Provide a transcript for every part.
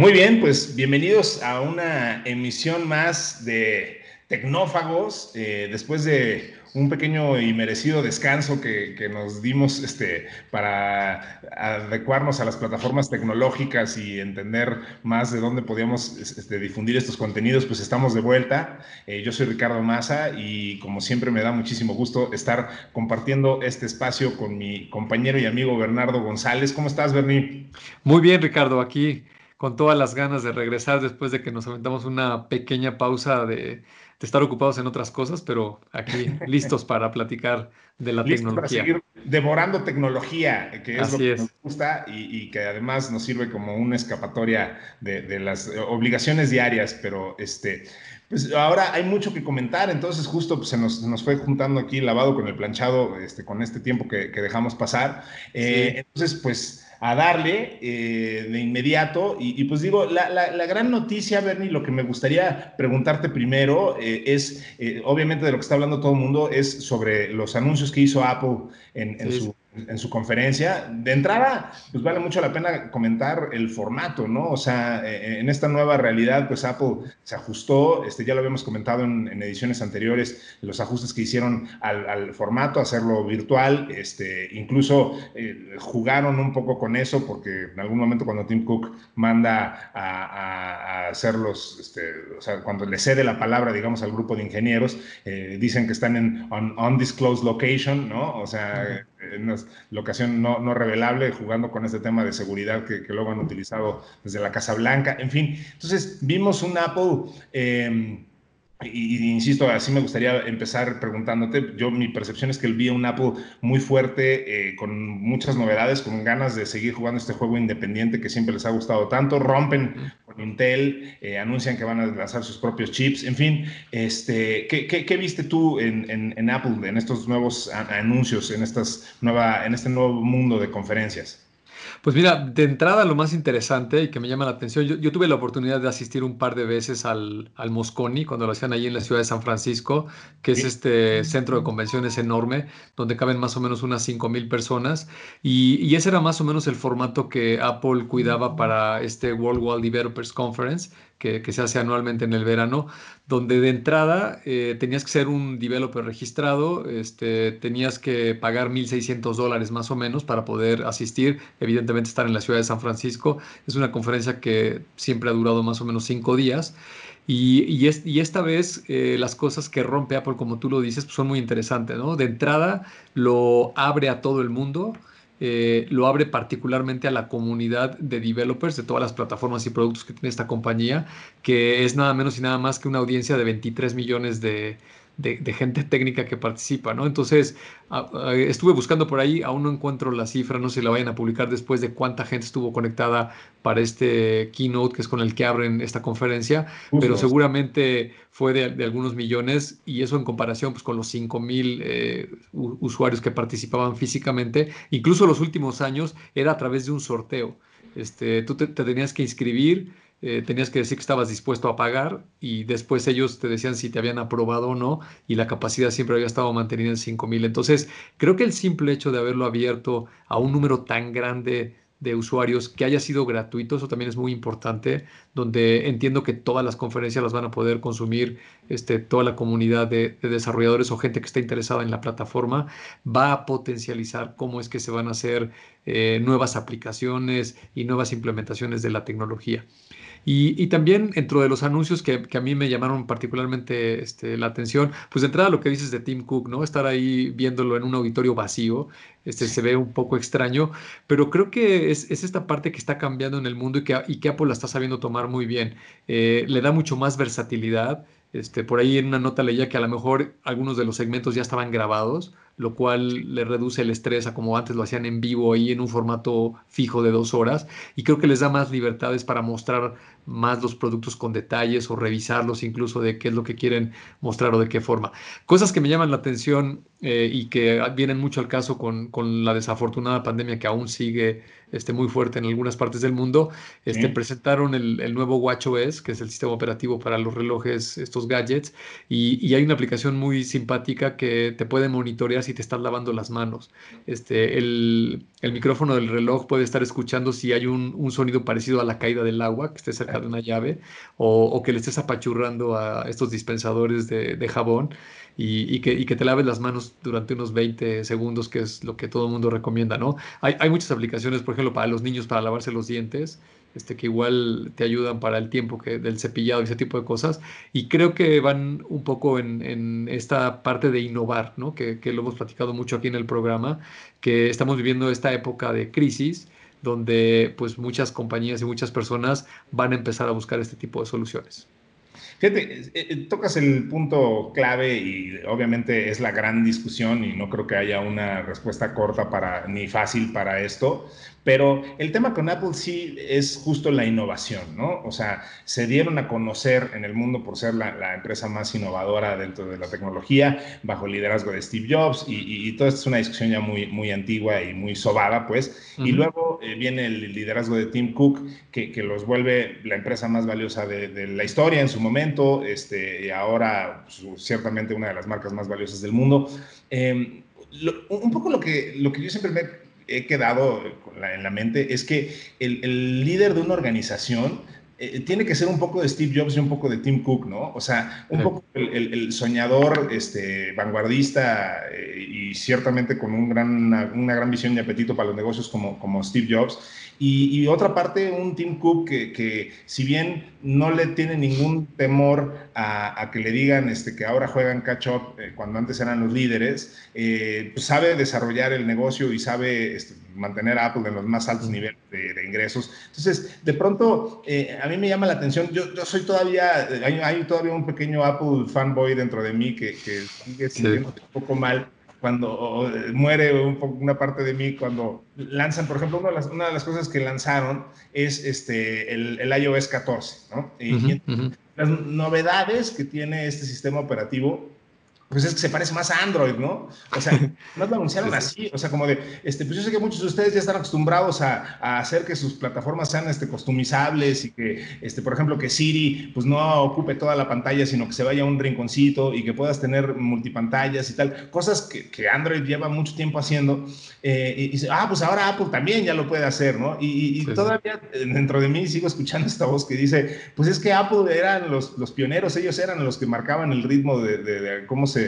Muy bien, pues bienvenidos a una emisión más de Tecnófagos. Eh, después de un pequeño y merecido descanso que, nos dimos este, para adecuarnos a las plataformas tecnológicas y entender más de dónde podíamos este, difundir estos contenidos, pues estamos de vuelta. Eh, yo soy Ricardo Maza y como siempre me da muchísimo gusto estar compartiendo este espacio con mi compañero y amigo Bernardo González. ¿Cómo estás, Berni? Muy bien, Ricardo, aquí con todas las ganas de regresar después de que nos aventamos una pequeña pausa de, estar ocupados en otras cosas, pero aquí listos para platicar de la tecnología. Para seguir devorando tecnología, que es lo que nos gusta y, que además nos sirve como una escapatoria de, las obligaciones diarias, pero este... Pues ahora hay mucho que comentar, entonces justo pues, se, nos, fue juntando aquí lavado con el planchado, este, con este tiempo que, dejamos pasar. Eh, entonces, pues a darle eh, de inmediato. Y, pues digo, la, gran noticia, Bernie, lo que me gustaría preguntarte primero eh, es, eh, obviamente de lo que está hablando todo el mundo, es sobre los anuncios que hizo Apple en, su en su conferencia. De entrada, pues vale mucho la pena comentar el formato, ¿no? O sea, eh, en esta nueva realidad, pues Apple se ajustó, este, ya lo habíamos comentado en, ediciones anteriores, los ajustes que hicieron al, formato, hacerlo virtual, este, incluso eh, jugaron un poco con eso, porque en algún momento cuando Tim Cook manda a, hacer los, este, o sea, cuando le cede la palabra, digamos, al grupo de ingenieros, eh, dicen que están en undisclosed location, ¿no? O sea, en una locación no, no, revelable, jugando con este tema de seguridad que, luego han utilizado desde la Casa Blanca, en fin. Entonces, vimos un Apple... Eh, y, insisto, así me gustaría empezar preguntándote. Yo, mi percepción es que vi un Apple muy fuerte, eh, con muchas novedades, con ganas de seguir jugando este juego independiente que siempre les ha gustado tanto. Rompen con Intel, eh, anuncian que van a lanzar sus propios chips. En fin, este, ¿qué, qué, viste tú en, en, Apple en estos nuevos anuncios, en, estas nueva, en este nuevo mundo de conferencias? Pues mira, de entrada lo más interesante y que me llama la atención, yo, tuve la oportunidad de asistir un par de veces al, al, Mosconi cuando lo hacían allí en la ciudad de San Francisco, que es este centro de convenciones enorme, donde caben más o menos unas 5.000 personas. Y, y, ese era más o menos el formato que Apple cuidaba para este World Wide Developers Conference, que, se hace anualmente en el verano, donde de entrada eh, tenías que ser un developer registrado, este, tenías que pagar 1.600 dólares más o menos para poder asistir, evidentemente estar en la ciudad de San Francisco. Es una conferencia que siempre ha durado más o menos cinco días. Y, y, esta vez eh, las cosas que rompe Apple, como tú lo dices, pues son muy interesantes, ¿no? De entrada lo abre a todo el mundo. Eh, lo abre particularmente a la comunidad de developers de todas las plataformas y productos que tiene esta compañía, que es nada menos y nada más que una audiencia de 23 millones de, de, gente técnica que participa, ¿no? Entonces, estuve buscando por ahí, aún no encuentro la cifra, no sé si la vayan a publicar después de cuánta gente estuvo conectada para este keynote que es con el que abren esta conferencia, pero seguramente fue de, algunos millones y eso en comparación pues, con los 5 mil eh, usuarios que participaban físicamente, incluso los últimos años era a través de un sorteo. Este, tú te tenías que inscribir eh, tenías que decir que estabas dispuesto a pagar y después ellos te decían si te habían aprobado o no y la capacidad siempre había estado mantenida en 5000. Entonces, creo que el simple hecho de haberlo abierto a un número tan grande de usuarios que haya sido gratuito, eso también es muy importante, donde entiendo que todas las conferencias las van a poder consumir este, toda la comunidad de, desarrolladores o gente que está interesada en la plataforma, va a potencializar cómo es que se van a hacer eh, nuevas aplicaciones y nuevas implementaciones de la tecnología. Y, también dentro de los anuncios que, a mí me llamaron particularmente este, la atención, pues de entrada lo que dices de Tim Cook, ¿no? Estar ahí viéndolo en un auditorio vacío, este, se ve un poco extraño, pero creo que es, esta parte que está cambiando en el mundo y que, Apple la está sabiendo tomar muy bien. Eh, le da mucho más versatilidad. Este, por ahí en una nota leía que a lo mejor algunos de los segmentos ya estaban grabados, lo cual le reduce el estrés a como antes lo hacían en vivo ahí en un formato fijo de dos horas y creo que les da más libertades para mostrar más los productos con detalles o revisarlos incluso de qué es lo que quieren mostrar o de qué forma. Cosas que me llaman la atención eh, y que vienen mucho al caso con, con, la desafortunada pandemia que aún sigue este, muy fuerte en algunas partes del mundo. Este, Presentaron el, el, nuevo WatchOS, que es el sistema operativo para los relojes, estos gadgets, y, y hay una aplicación muy simpática que te puede monitorear si te estás lavando las manos. Este, el, micrófono del reloj puede estar escuchando si hay un, sonido parecido a la caída del agua, que esté cerca de una llave, o, que le estés apachurrando a estos dispensadores de, jabón y, que, que, te laves las manos durante unos 20 segundos, que es lo que todo el mundo recomienda, ¿no? Hay, hay muchas aplicaciones, por ejemplo, para los niños para lavarse los dientes este, que igual te ayudan para el tiempo que, del cepillado y ese tipo de cosas. Y creo que van un poco en, esta parte de innovar, ¿no? que, lo hemos platicado mucho aquí en el programa, que estamos viviendo esta época de crisis donde pues muchas compañías y muchas personas van a empezar a buscar este tipo de soluciones. Fíjate, eh, eh, tocas el punto clave y obviamente es la gran discusión y no creo que haya una respuesta corta para ni fácil para esto, pero el tema con Apple sí es justo la innovación, ¿no? O sea, se dieron a conocer en el mundo por ser la, empresa más innovadora dentro de la tecnología, bajo el liderazgo de Steve Jobs, y, y, todo esto es una discusión ya muy, muy antigua y muy sobada, pues. Y luego eh, viene el liderazgo de Tim Cook, que, que los vuelve la empresa más valiosa de, la historia en su momento, este, y ahora pues, ciertamente una de las marcas más valiosas del mundo. Em, un poco lo que, lo que yo siempre me he quedado en la mente es que el, líder de una organización eh, tiene que ser un poco de Steve Jobs y un poco de Tim Cook, ¿no? O sea, un poco el, soñador, este, vanguardista eh, y ciertamente con un gran, una, gran visión y apetito para los negocios como, como Steve Jobs y, otra parte, un Tim Cook que, que, si bien no le tiene ningún temor a, que le digan este, que ahora juegan catch-up eh, cuando antes eran los líderes, pues sabe desarrollar el negocio y sabe este, mantener a Apple en los más altos niveles de, ingresos. Entonces, de pronto, eh, a mí me llama la atención, yo, yo soy todavía, hay, todavía un pequeño Apple fanboy dentro de mí que, que sigue sintiéndose un poco mal cuando muere una parte de mí cuando lanzan, por ejemplo, una de las, una de las cosas que lanzaron es este, el, el iOS 14, ¿no? y las novedades que tiene este sistema operativo pues es que se parece más a Android, ¿no? O sea, no lo anunciaron así, o sea, como de, este, pues yo sé que muchos de ustedes ya están acostumbrados a, a, hacer que sus plataformas sean este, customizables y que, este, por ejemplo, que Siri pues no ocupe toda la pantalla, sino que se vaya a un rinconcito y que puedas tener multipantallas y tal, cosas que, que Android lleva mucho tiempo haciendo. Eh, y, dice, ah, pues ahora Apple también ya lo puede hacer, ¿no? Y, y todavía dentro de mí sigo escuchando esta voz que dice, pues es que Apple eran los, los pioneros, ellos eran los que marcaban el ritmo de, de, de cómo se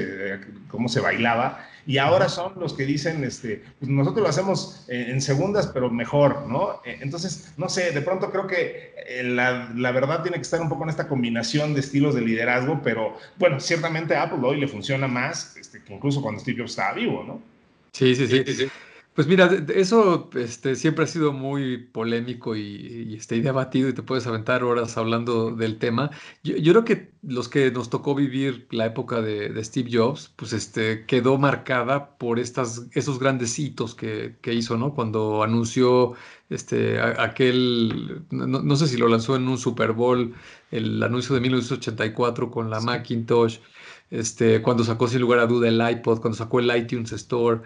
cómo se bailaba, y ahora son los que dicen, este, pues nosotros lo hacemos en, segundas, pero mejor, ¿no? E, entonces, no sé, de pronto creo que eh, la, la, verdad tiene que estar un poco en esta combinación de estilos de liderazgo, pero bueno, ciertamente a Apple hoy le funciona más este, que incluso cuando Steve Jobs estaba vivo, ¿no? sí, sí. sí. sí. Pues mira, eso este, siempre ha sido muy polémico y, este, debatido y te puedes aventar horas hablando del tema. Yo, creo que los que nos tocó vivir la época de, Steve Jobs, pues este, quedó marcada por estas, esos grandes hitos que, hizo, ¿no? Cuando anunció este, aquel, no, sé si lo lanzó en un Super Bowl, el anuncio de 1984 con la Macintosh, este, cuando sacó sin lugar a duda el iPod, cuando sacó el iTunes Store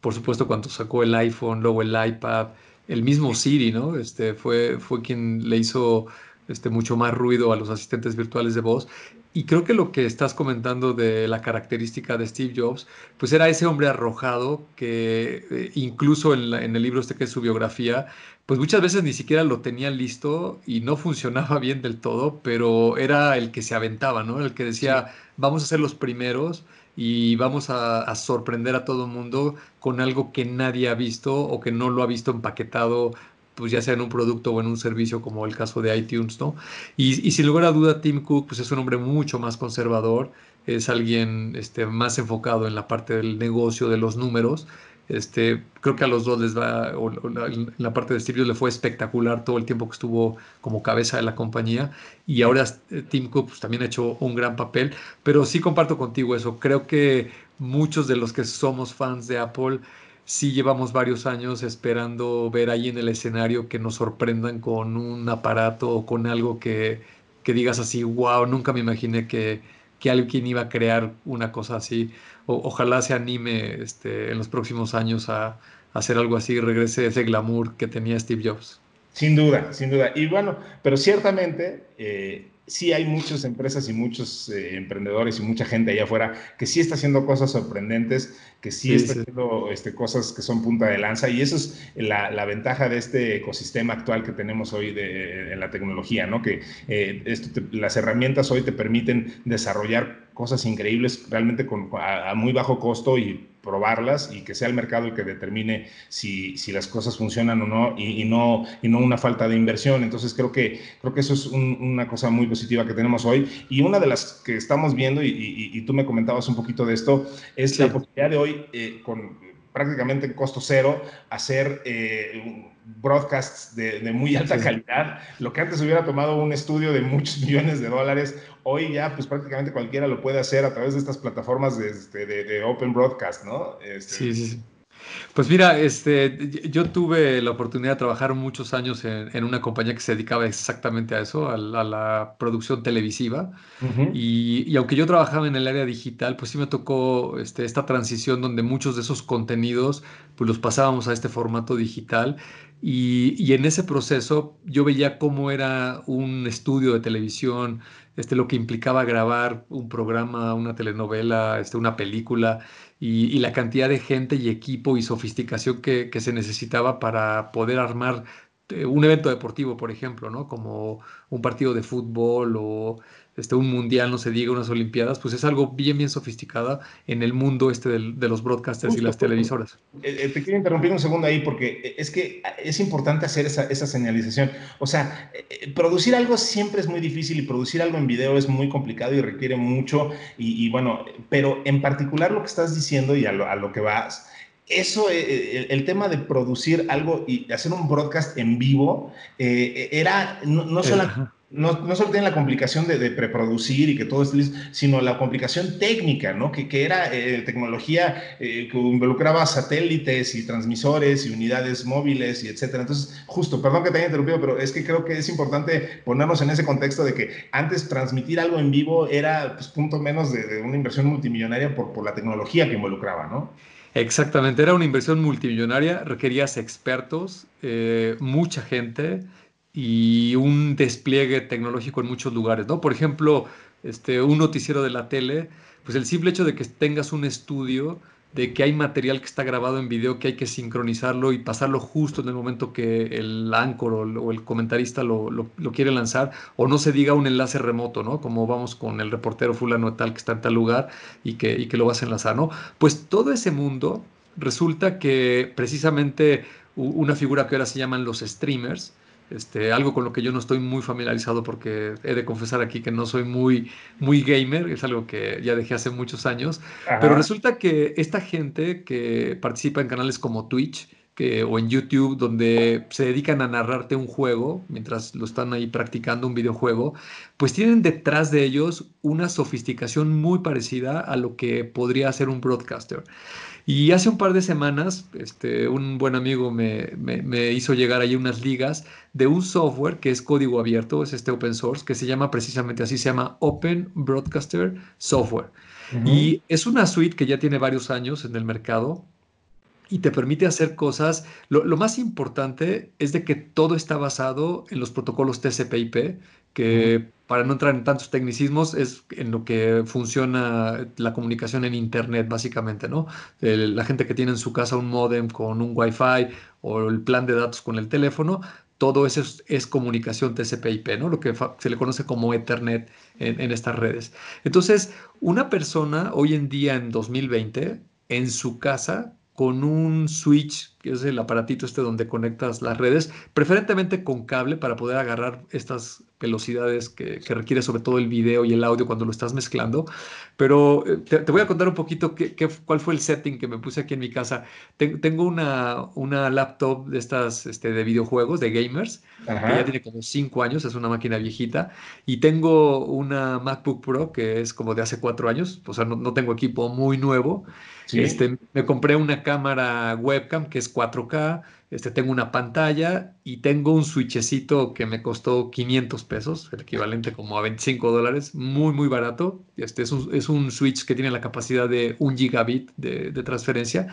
por supuesto, cuando sacó el iPhone, luego el iPad, el mismo Siri, ¿no? Este, fue, fue quien le hizo este, mucho más ruido a los asistentes virtuales de voz. Y creo que lo que estás comentando de la característica de Steve Jobs, pues era ese hombre arrojado que eh, incluso en, en, el libro este que es su biografía, pues muchas veces ni siquiera lo tenía listo y no funcionaba bien del todo, pero era el que se aventaba, ¿no? El que decía, vamos a ser los primeros y vamos a, sorprender a todo el mundo con algo que nadie ha visto o que no lo ha visto empaquetado pues ya sea en un producto o en un servicio como el caso de iTunes, ¿no? Y, y sin lugar a duda Tim Cook pues es un hombre mucho más conservador, es alguien este, más enfocado en la parte del negocio, de los números, este, creo que a los dos les va, o, la, parte de Steve le fue espectacular todo el tiempo que estuvo como cabeza de la compañía. Y ahora eh, Tim Cook pues, también ha hecho un gran papel, pero sí comparto contigo eso, creo que muchos de los que somos fans de Apple sí llevamos varios años esperando ver ahí en el escenario que nos sorprendan con un aparato o con algo que, que digas así, wow, nunca me imaginé que, que alguien iba a crear una cosa así ojalá se anime este, en los próximos años a, hacer algo así y regrese ese glamour que tenía Steve Jobs. Sin duda, sin duda. Y bueno, pero ciertamente eh, sí hay muchas empresas y muchos eh, emprendedores y mucha gente allá afuera que sí está haciendo cosas sorprendentes, que sí, está haciendo este, cosas que son punta de lanza y eso es la, ventaja de este ecosistema actual que tenemos hoy de, en la tecnología, ¿no? Que eh, las herramientas hoy te permiten desarrollar cosas increíbles realmente con, a, muy bajo costo y probarlas y que sea el mercado el que determine si, si las cosas funcionan o no y, no y no una falta de inversión. Entonces creo que, creo que eso es una cosa muy positiva que tenemos hoy. Y una de las que estamos viendo, y, tú me comentabas un poquito de esto, es la posibilidad de hoy eh, con prácticamente en costo cero hacer eh, broadcasts de, muy alta calidad. Lo que antes hubiera tomado un estudio de muchos millones de dólares, hoy ya pues prácticamente cualquiera lo puede hacer a través de estas plataformas de, este, Open Broadcast, ¿no? Este, sí, sí, sí. Pues mira, este, yo tuve la oportunidad de trabajar muchos años en, una compañía que se dedicaba exactamente a eso, a, la, producción televisiva. y, aunque yo trabajaba en el área digital, pues sí me tocó este, esta transición donde muchos de esos contenidos pues los pasábamos a este formato digital. Y, en ese proceso yo veía cómo era un estudio de televisión, este, lo que implicaba grabar un programa, una telenovela, este, una película y, la cantidad de gente y equipo y sofisticación que, que se necesitaba para poder armar eh, un evento deportivo, por ejemplo, ¿no? Como un partido de fútbol o este, un mundial, no se diga, unas olimpiadas, pues es algo bien, bien sofisticada en el mundo este de, los broadcasters y las televisoras. Eh, eh, te quiero interrumpir un segundo ahí porque es que es importante hacer esa, esa señalización. O sea, eh, producir algo siempre es muy difícil y producir algo en video es muy complicado y requiere mucho. Y, bueno, pero en particular lo que estás diciendo y a lo, a lo que vas, eso, el, tema de producir algo y hacer un broadcast en vivo, era no, no solamente no, no, solo tiene la complicación de, preproducir y que todo esté listo, sino la complicación técnica, ¿no? Que, era eh, tecnología eh, que involucraba satélites y transmisores y unidades móviles y etcétera. Entonces, justo, perdón que te haya interrumpido, pero es que creo que es importante ponernos en ese contexto de que antes transmitir algo en vivo era pues, punto menos de, una inversión multimillonaria por, por la tecnología que involucraba, ¿no? Exactamente, era una inversión multimillonaria, requerías expertos, eh, mucha gente y un despliegue tecnológico en muchos lugares, ¿no? Por ejemplo, este, un noticiero de la tele, pues el simple hecho de que tengas un estudio, de que hay material que está grabado en video, que hay que sincronizarlo y pasarlo justo en el momento que el anchor o, el comentarista lo, lo, quiere lanzar, o no se diga un enlace remoto, ¿no? Como vamos con el reportero fulano tal que está en tal lugar y que, y que lo vas a enlazar, ¿no? Pues todo ese mundo resulta que precisamente una figura que ahora se llaman los streamers, este, algo con lo que yo no estoy muy familiarizado porque he de confesar aquí que no soy muy, muy gamer, es algo que ya dejé hace muchos años, pero resulta que esta gente que participa en canales como Twitch, que, o en YouTube, donde se dedican a narrarte un juego mientras lo están ahí practicando un videojuego, pues tienen detrás de ellos una sofisticación muy parecida a lo que podría hacer un broadcaster. Y hace un par de semanas, este, un buen amigo me, me, hizo llegar ahí unas ligas de un software que es código abierto, es este open source, que se llama precisamente así, se llama Open Broadcaster Software. Y es una suite que ya tiene varios años en el mercado y te permite hacer cosas. Lo, lo, más importante es de que todo está basado en los protocolos TCP/IP, que para no entrar en tantos tecnicismos, es en lo que funciona la comunicación en Internet, básicamente, ¿no? la gente que tiene en su casa un modem con un Wi-Fi o el plan de datos con el teléfono, todo eso es, comunicación TCP/IP, ¿no? Lo que se le conoce como Ethernet en, en estas redes. Entonces, una persona hoy en día, en 2020, en su casa, con un switch, que es el aparatito este donde conectas las redes, preferentemente con cable para poder agarrar estas velocidades que, requiere sobre todo el video y el audio cuando lo estás mezclando. Pero eh, te, voy a contar un poquito qué, cuál fue el setting que me puse aquí en mi casa. tengo una, una laptop de estas este, de videojuegos, de gamers, que ya tiene como cinco años, es una máquina viejita, y tengo una MacBook Pro que es como de hace cuatro años, o sea, no, no tengo equipo muy nuevo. Este, me compré una cámara webcam que es 4K, este, tengo una pantalla y tengo un switchecito que me costó 500 pesos, el equivalente como a 25 dólares, muy, muy barato. Este es un, es un switch que tiene la capacidad de un gigabit de, transferencia.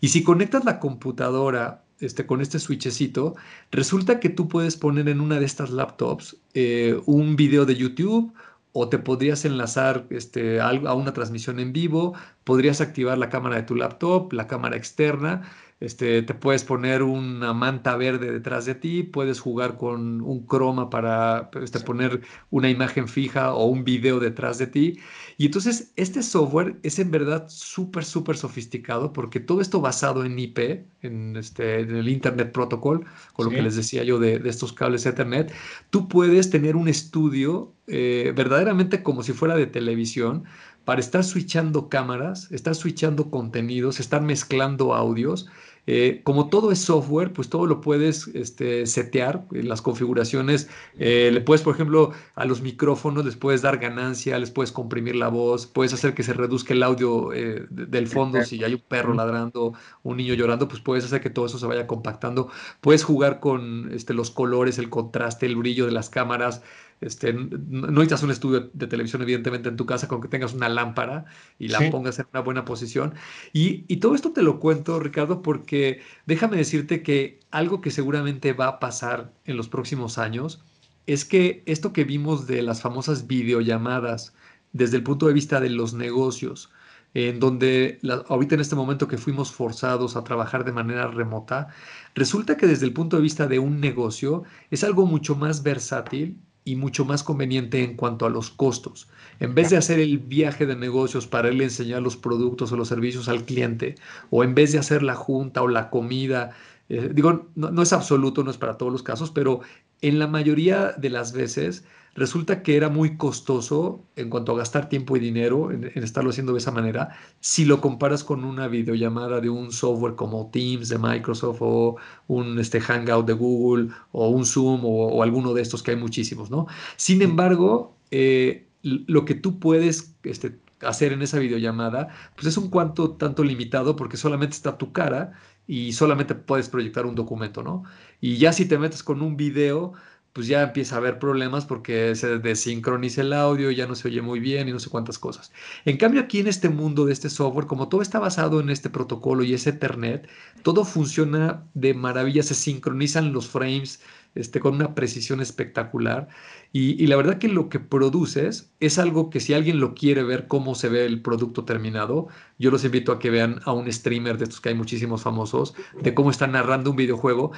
Y si conectas la computadora este, con este switchecito, resulta que tú puedes poner en una de estas laptops eh, un video de YouTube o te podrías enlazar este, a una transmisión en vivo, podrías activar la cámara de tu laptop, la cámara externa, este, te puedes poner una manta verde detrás de ti, puedes jugar con un croma para este, poner una imagen fija o un video detrás de ti. Y entonces este software es en verdad súper, súper sofisticado porque todo esto basado en IP, en, este, en el Internet Protocol, con lo que les decía yo de, estos cables Ethernet, tú puedes tener un estudio eh, verdaderamente como si fuera de televisión para estar switchando cámaras, estar switchando contenidos, estar mezclando audios eh, como todo es software, pues todo lo puedes este, setear en las configuraciones. Eh, le puedes, por ejemplo, a los micrófonos les puedes dar ganancia, les puedes comprimir la voz, puedes hacer que se reduzca el audio eh, del fondo. Si hay un perro ladrando, un niño llorando, pues puedes hacer que todo eso se vaya compactando. Puedes jugar con este, los colores, el contraste, el brillo de las cámaras. Este, no necesitas un estudio de televisión, evidentemente, en tu casa, con que tengas una lámpara y la pongas en una buena posición. Y, y, todo esto te lo cuento, Ricardo, porque déjame decirte que algo que seguramente va a pasar en los próximos años es que esto que vimos de las famosas videollamadas desde el punto de vista de los negocios, en donde ahorita en este momento que fuimos forzados a trabajar de manera remota, resulta que desde el punto de vista de un negocio es algo mucho más versátil y mucho más conveniente en cuanto a los costos. En vez de hacer el viaje de negocios para él enseñar los productos o los servicios al cliente, o en vez de hacer la junta o la comida, eh, digo, no, es absoluto, no es para todos los casos, pero en la mayoría de las veces resulta que era muy costoso en cuanto a gastar tiempo y dinero en, estarlo haciendo de esa manera, si lo comparas con una videollamada de un software como Teams de Microsoft o un este, Hangout de Google o un Zoom o, alguno de estos que hay muchísimos, ¿no? Sin embargo, eh, lo que tú puedes este, hacer en esa videollamada, pues es un cuanto tanto limitado porque solamente está tu cara y solamente puedes proyectar un documento, ¿no? Y ya si te metes con un video, pues ya empieza a haber problemas porque se desincroniza el audio, ya no se oye muy bien y no sé cuántas cosas. En cambio, aquí en este mundo de este software, como todo está basado en este protocolo y ese Ethernet, todo funciona de maravilla, se sincronizan los frames este, con una precisión espectacular. Y, la verdad que lo que produces es algo que si alguien lo quiere ver cómo se ve el producto terminado, yo los invito a que vean a un streamer de estos que hay muchísimos famosos, de cómo están narrando un videojuego.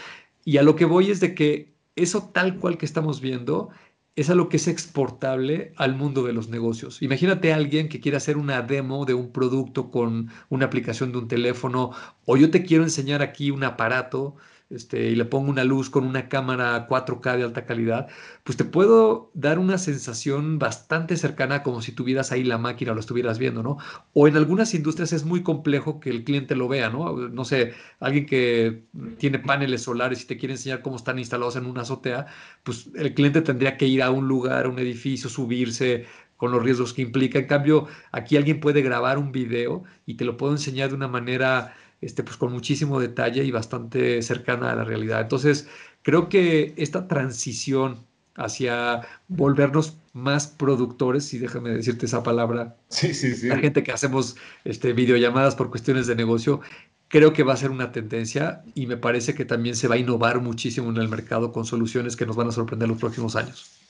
Y a lo que voy es de que eso tal cual que estamos viendo es algo que es exportable al mundo de los negocios. Imagínate a alguien que quiere hacer una demo de un producto con una aplicación de un teléfono o yo te quiero enseñar aquí un aparato este, y le pongo una luz con una cámara 4K de alta calidad, pues te puedo dar una sensación bastante cercana como si tuvieras ahí la máquina o lo estuvieras viendo, ¿no? O en algunas industrias es muy complejo que el cliente lo vea, ¿no? No sé, alguien que tiene paneles solares y te quiere enseñar cómo están instalados en una azotea, pues el cliente tendría que ir a un lugar, a un edificio, subirse, con los riesgos que implica. En cambio, aquí alguien puede grabar un video y te lo puedo enseñar de una manera este, pues con muchísimo detalle y bastante cercana a la realidad. Entonces, creo que esta transición hacia volvernos más productores, y déjame decirte esa palabra, sí, sí, sí. la gente que hacemos este, videollamadas por cuestiones de negocio, creo que va a ser una tendencia y me parece que también se va a innovar muchísimo en el mercado con soluciones que nos van a sorprender los próximos años.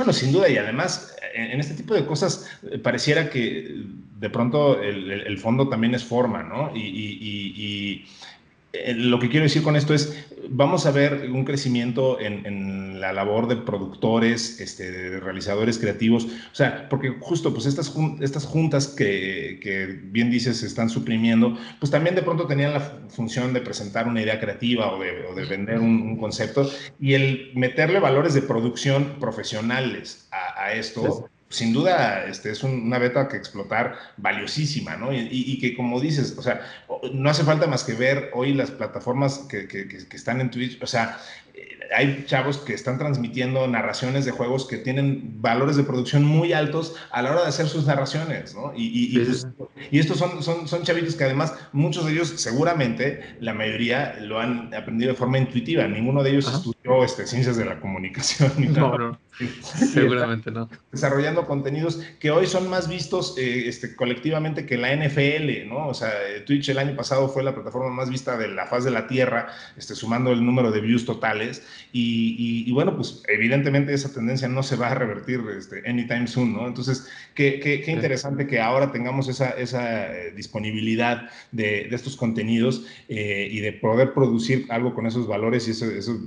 Bueno, sin duda, y además en, este tipo de cosas eh, pareciera que de pronto el, fondo también es forma, ¿no? y eh, lo que quiero decir con esto es, vamos a ver un crecimiento en, la labor de productores, este, de realizadores creativos, o sea, porque justo pues estas, estas juntas que, que, bien dices se están suprimiendo, pues también de pronto tenían la función de presentar una idea creativa o de, o de vender un, concepto y el meterle valores de producción profesionales a esto sin duda este, es una beta que explotar valiosísima, ¿no? Y, que como dices, o sea, no hace falta más que ver hoy las plataformas que, que, están en Twitch, o sea, hay chavos que están transmitiendo narraciones de juegos que tienen valores de producción muy altos a la hora de hacer sus narraciones, ¿no? Y, y, pues, estos son, son, son chavitos que además, muchos de ellos seguramente, la mayoría lo han aprendido de forma intuitiva. Ninguno de ellos estudió este, ciencias de la comunicación. Ni no, no. Seguramente no. Desarrollando contenidos que hoy son más vistos eh, este, colectivamente que la NFL, ¿no? O sea, Twitch el año pasado fue la plataforma más vista de la faz de la Tierra, este, sumando el número de views totales. Y, bueno, pues evidentemente esa tendencia no se va a revertir este, anytime soon, ¿no? Entonces, qué, qué, qué interesante que ahora tengamos esa, esa eh, disponibilidad de, de, estos contenidos eh, y de poder producir algo con esos valores y eso, eso,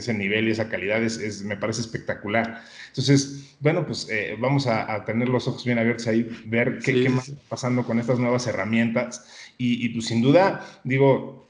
ese nivel y esa calidad es, me parece espectacular. Entonces, bueno, pues eh, vamos a, tener los ojos bien abiertos ahí, ver qué, más está pasando con estas nuevas herramientas. Y, y pues sin duda, digo,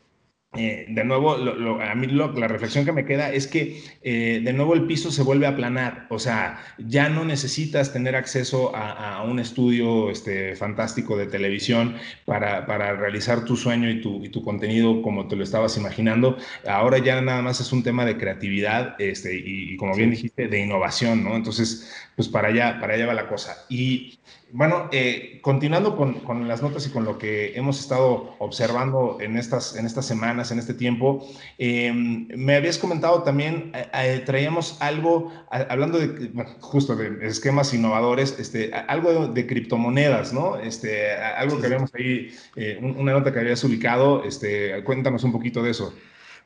eh, de nuevo, a mí la reflexión que me queda es que eh, de nuevo el piso se vuelve a aplanar, o sea, ya no necesitas tener acceso a, un estudio este, fantástico de televisión para, para realizar tu sueño y tu, y tu, contenido como te lo estabas imaginando. Ahora ya nada más es un tema de creatividad este, y, como bien dijiste, de innovación, ¿no? Entonces, pues para allá, para allá va la cosa. Y bueno, eh, continuando con, las notas y con lo que hemos estado observando en estas, en estas semanas, en este tiempo, em, me habías comentado también, eh, eh, traíamos algo, hablando de, justo de esquemas innovadores, este, algo de, criptomonedas, ¿no? Este, algo que habíamos ahí, una nota que habías ubicado, este, cuéntanos un poquito de eso.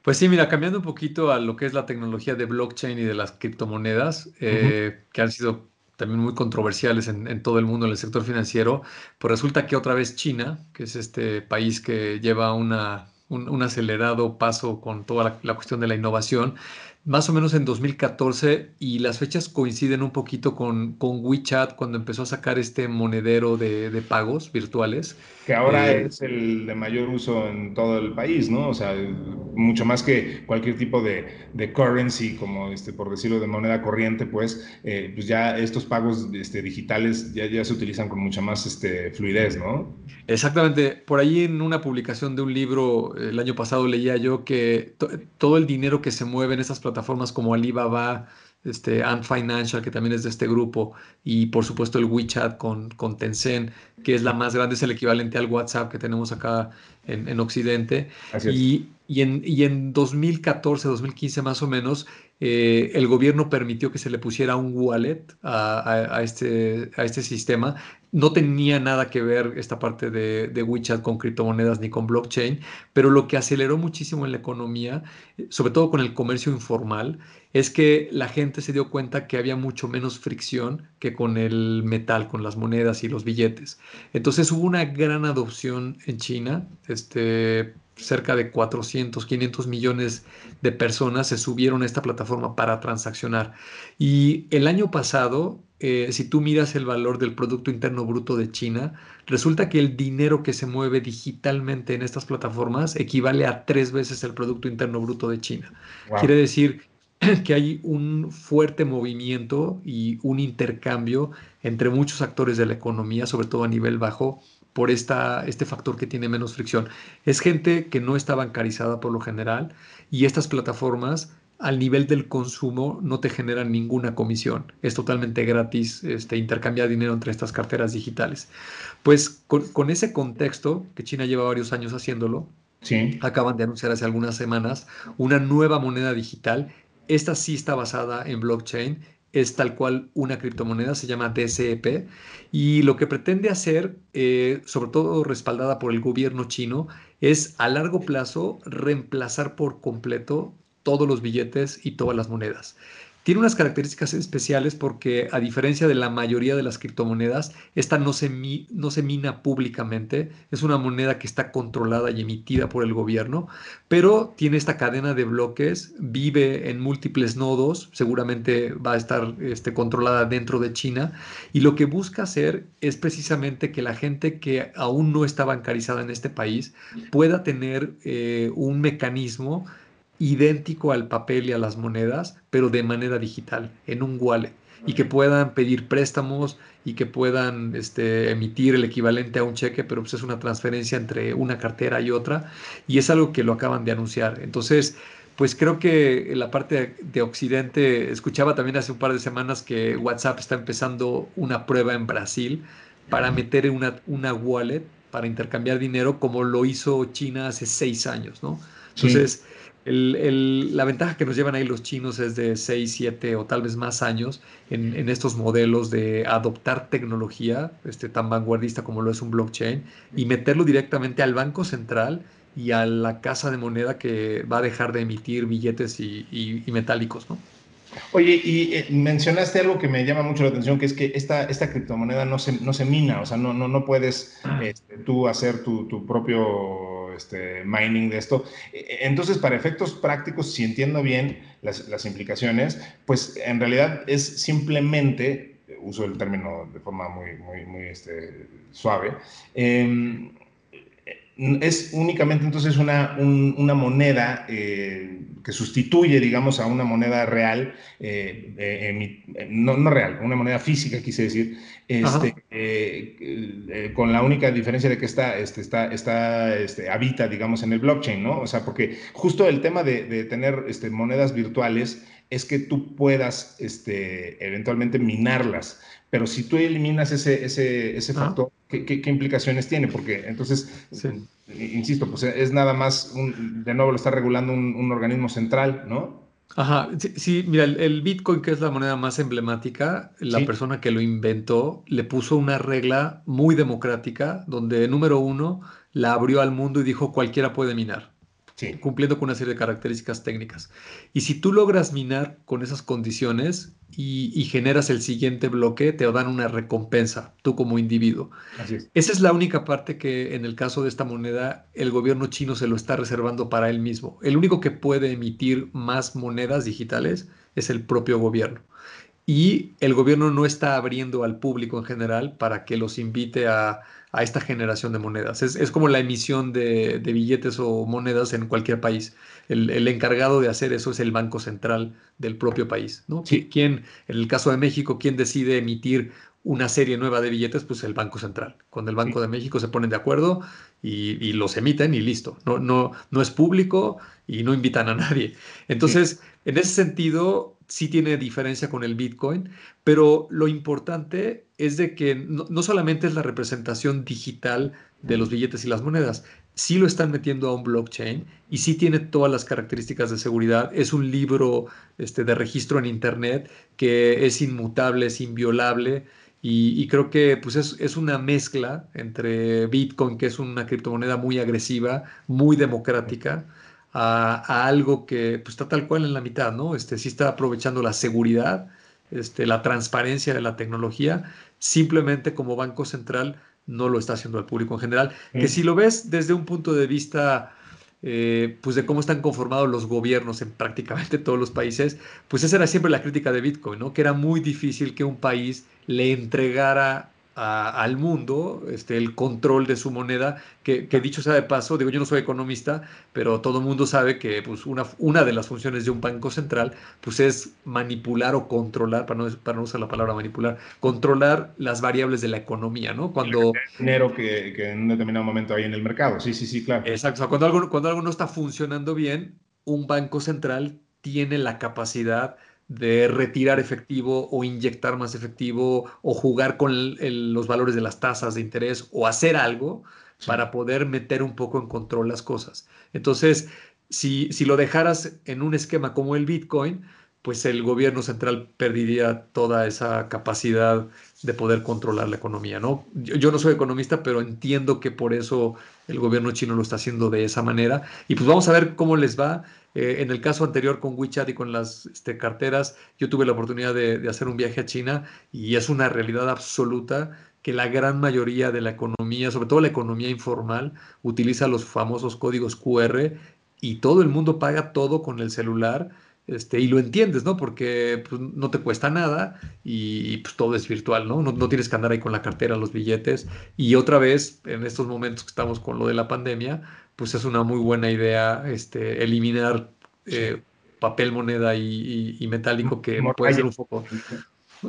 Pues sí, mira, cambiando un poquito a lo que es la tecnología de blockchain y de las criptomonedas, que han sido también muy controversiales en, todo el mundo en el sector financiero, pues resulta que otra vez China, que es este país que lleva una, un, acelerado paso con toda la, cuestión de la innovación, más o menos en 2014 y las fechas coinciden un poquito con, con WeChat cuando empezó a sacar este monedero de, de pagos virtuales. Que ahora eh, es el de mayor uso en todo el país, ¿no? O sea, mucho más que cualquier tipo de, de currency, como este, por decirlo, de moneda corriente, pues, eh, pues ya estos pagos este, digitales ya, ya se utilizan con mucha más este, fluidez, ¿no? Exactamente. Por ahí en una publicación de un libro el año pasado leía yo que todo el dinero que se mueve en estas plataformas plataformas como Alibaba, este, Ant Financial, que también es de este grupo, y por supuesto el WeChat con, con Tencent, que es la más grande, es el equivalente al WhatsApp que tenemos acá en, en Occidente. Y, y, en, y en 2014, 2015 más o menos, eh, el gobierno permitió que se le pusiera un wallet a, a, este, a este sistema no tenía nada que ver esta parte de, de, WeChat con criptomonedas ni con blockchain, pero lo que aceleró muchísimo en la economía, sobre todo con el comercio informal, es que la gente se dio cuenta que había mucho menos fricción que con el metal, con las monedas y los billetes. Entonces hubo una gran adopción en China, este, cerca de 400, 500 millones de personas se subieron a esta plataforma para transaccionar. Y el año pasado, eh, si tú miras el valor del Producto Interno Bruto de China, resulta que el dinero que se mueve digitalmente en estas plataformas equivale a tres veces el Producto Interno Bruto de China. Quiere decir que hay un fuerte movimiento y un intercambio entre muchos actores de la economía, sobre todo a nivel bajo, por esta, este factor que tiene menos fricción. Es gente que no está bancarizada por lo general y estas plataformas al nivel del consumo no te generan ninguna comisión. Es totalmente gratis este, intercambiar dinero entre estas carteras digitales. Pues con, ese contexto, que China lleva varios años haciéndolo, sí. acaban de anunciar hace algunas semanas una nueva moneda digital. Esta sí está basada en blockchain es tal cual una criptomoneda, se llama DCEP, y lo que pretende hacer, eh, sobre todo respaldada por el gobierno chino, es a largo plazo reemplazar por completo todos los billetes y todas las monedas. Tiene unas características especiales porque a diferencia de la mayoría de las criptomonedas, esta no se, no se mina públicamente, es una moneda que está controlada y emitida por el gobierno, pero tiene esta cadena de bloques, vive en múltiples nodos, seguramente va a estar este, controlada dentro de China, y lo que busca hacer es precisamente que la gente que aún no está bancarizada en este país pueda tener eh, un mecanismo idéntico al papel y a las monedas, pero de manera digital, en un wallet, y que puedan pedir préstamos y que puedan este, emitir el equivalente a un cheque, pero pues es una transferencia entre una cartera y otra, y es algo que lo acaban de anunciar. Entonces, pues creo que en la parte de Occidente, escuchaba también hace un par de semanas que WhatsApp está empezando una prueba en Brasil para meter una, una wallet para intercambiar dinero como lo hizo China hace seis años, ¿no? Entonces, la ventaja que nos llevan ahí los chinos es de 6, 7 o tal vez más años en, estos modelos de adoptar tecnología este, tan vanguardista como lo es un blockchain y meterlo directamente al Banco Central y a la casa de moneda que va a dejar de emitir billetes y, metálicos, ¿no? Oye, y eh, mencionaste algo que me llama mucho la atención, que es que esta, esta criptomoneda no se, no se mina, o sea, no, no, no puedes ah. este, tú hacer tu, tu propio este, mining de esto. E, e, entonces, para efectos prácticos, si entiendo bien las, implicaciones, pues en realidad es simplemente, uso el término de forma muy, muy, muy este, suave, em, es únicamente entonces una, una moneda eh, que sustituye, digamos, a una moneda real, eh, eh, no, no, real, una moneda física, quise decir, este, con la única diferencia de que está, este, está, está este, habita, digamos, en el blockchain, ¿no? O sea, porque justo el tema de, de tener este, monedas virtuales es que tú puedas este, eventualmente minarlas. Pero si tú eliminas ese, ese, ese factor, ¿qué, ¿qué, implicaciones tiene? Porque entonces, insisto, pues es nada más, de nuevo lo está regulando un, organismo central, ¿no? Ajá, sí, mira, el, Bitcoin, que es la moneda más emblemática, la persona que lo inventó le puso una regla muy democrática, donde número uno, la abrió al mundo y dijo cualquiera puede minar cumpliendo con una serie de características técnicas. Y si tú logras minar con esas condiciones y, generas el siguiente bloque, te dan una recompensa, tú como individuo. Esa es la única parte que en el caso de esta moneda el gobierno chino se lo está reservando para él mismo. El único que puede emitir más monedas digitales es el propio gobierno. Y el gobierno no está abriendo al público en general para que los invite a, a esta generación de monedas. Es, como la emisión de, billetes o monedas en cualquier país. El, encargado de hacer eso es el Banco Central del propio país. ¿no? ¿Quién, en el caso de México, quién decide emitir una serie nueva de billetes? Pues el Banco Central. Cuando el Banco de México se ponen de acuerdo y, los emiten y listo. No, no, no es público y no invitan a nadie. Entonces, en ese sentido, sí tiene diferencia con el Bitcoin, pero lo importante es de que no, solamente es la representación digital de los billetes y las monedas, sí lo están metiendo a un blockchain y sí tiene todas las características de seguridad. Es un libro este, de registro en Internet que es inmutable, es inviolable. Y, creo que pues es, es, una mezcla entre Bitcoin, que es una criptomoneda muy agresiva, muy democrática, a, algo que pues, está tal cual en la mitad, ¿no? Este, sí está aprovechando la seguridad, este, la transparencia de la tecnología, simplemente como Banco Central no lo está haciendo al público en general. Que si lo ves desde un punto de vista eh, pues de cómo están conformados los gobiernos en prácticamente todos los países, pues esa era siempre la crítica de Bitcoin, ¿no? Que era muy difícil que un país le entregara al mundo este, el control de su moneda, que, dicho sea de paso, digo, yo no soy economista, pero todo el mundo sabe que pues, una, una de las funciones de un banco central pues, es manipular o controlar, para no, para no usar la palabra manipular, controlar las variables de la economía, ¿no? Cuando... El dinero que, que, en un determinado momento hay en el mercado, sí, sí, sí, claro. Exacto, cuando, algo, cuando algo no está funcionando bien, un banco central tiene la capacidad de retirar efectivo o inyectar más efectivo o jugar con los valores de las tasas de interés o hacer algo para poder meter un poco en control las cosas. Entonces, si, si lo dejaras en un esquema como el Bitcoin, pues el gobierno central perdería toda esa capacidad de poder controlar la economía, ¿no? Yo, no soy economista, pero entiendo que por eso el gobierno chino lo está haciendo de esa manera. Y pues vamos a ver cómo les va. Eh, en el caso anterior con WeChat y con las este, carteras, yo tuve la oportunidad de, hacer un viaje a China y es una realidad absoluta que la gran mayoría de la economía, sobre todo la economía informal, utiliza los famosos códigos QR y todo el mundo paga todo con el celular. Este, y lo entiendes, ¿no? Porque pues, no te cuesta nada y, pues todo es virtual, ¿no? ¿no? ¿no? tienes que andar ahí con la cartera, los billetes. Y otra vez, en estos momentos que estamos con lo de la pandemia, pues es una muy buena idea este, eliminar eh, papel, moneda y, metálico que puede ser un foco,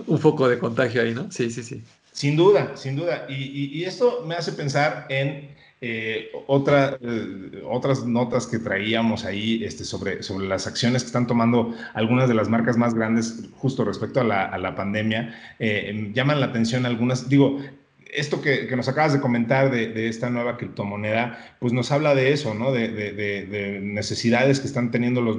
un foco de contagio ahí, ¿no? Sí, sí, sí. Sin duda, sin duda. Y, esto me hace pensar en eh, otra, eh, otras notas que traíamos ahí este, sobre, sobre las acciones que están tomando algunas de las marcas más grandes justo respecto a la, a la pandemia, eh, llaman la atención algunas, digo, esto que, nos acabas de comentar de, esta nueva criptomoneda, pues nos habla de eso, ¿no? De, necesidades que están teniendo los,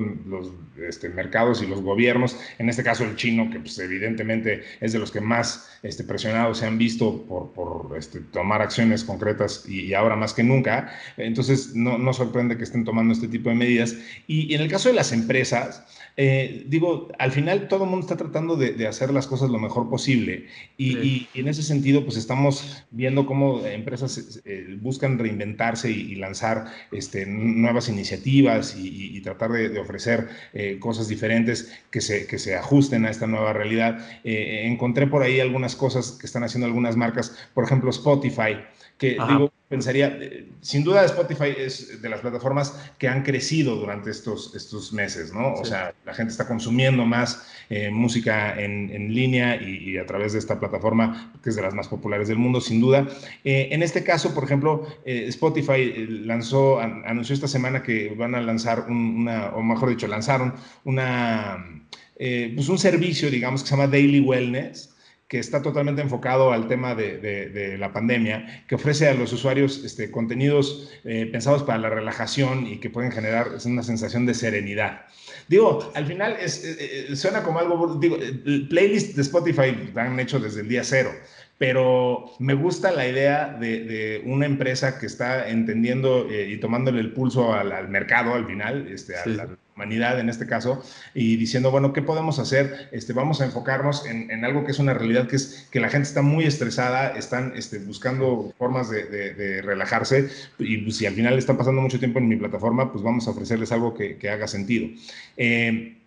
este, mercados y los gobiernos, en este caso el chino, que pues evidentemente es de los que más este, presionados se han visto por, este, tomar acciones concretas y, ahora más que nunca. Entonces, no, no sorprende que estén tomando este tipo de medidas. Y, en el caso de las empresas, eh, digo, al final todo el mundo está tratando de, hacer las cosas lo mejor posible y, en ese sentido, pues estamos viendo cómo empresas eh, buscan reinventarse y, lanzar este, nuevas iniciativas y, tratar de, ofrecer eh, cosas diferentes que se, que se ajusten a esta nueva realidad. encontré por ahí algunas cosas que están haciendo algunas marcas, por ejemplo Spotify, que digo, pensaría, eh, sin duda Spotify es de las plataformas que han crecido durante estos, estos meses, ¿no? O sea, la gente está consumiendo más eh, música en, en línea y, a través de esta plataforma, que es de las más populares del mundo, sin duda. Eh, en este caso, por ejemplo, Spotify lanzó, anunció esta semana que van a lanzar una, o mejor dicho, lanzaron una, pues un servicio, digamos, que se llama Daily Wellness, que está totalmente enfocado al tema de, la pandemia, que ofrece a los usuarios este, contenidos eh, pensados para la relajación y que pueden generar una sensación de serenidad. Digo, al final es, eh, eh, suena como algo, digo, el playlist de Spotify han hecho desde el día cero, pero me gusta la idea de, una empresa que está entendiendo y tomándole el pulso al, mercado al final, este, al, humanidad en este caso, y diciendo, bueno, ¿qué podemos hacer? Este, vamos a enfocarnos en, algo que es una realidad, que es que la gente está muy estresada, están este, buscando formas de, relajarse, y pues, si al final están pasando mucho tiempo en mi plataforma, pues vamos a ofrecerles algo que, haga sentido. Eh,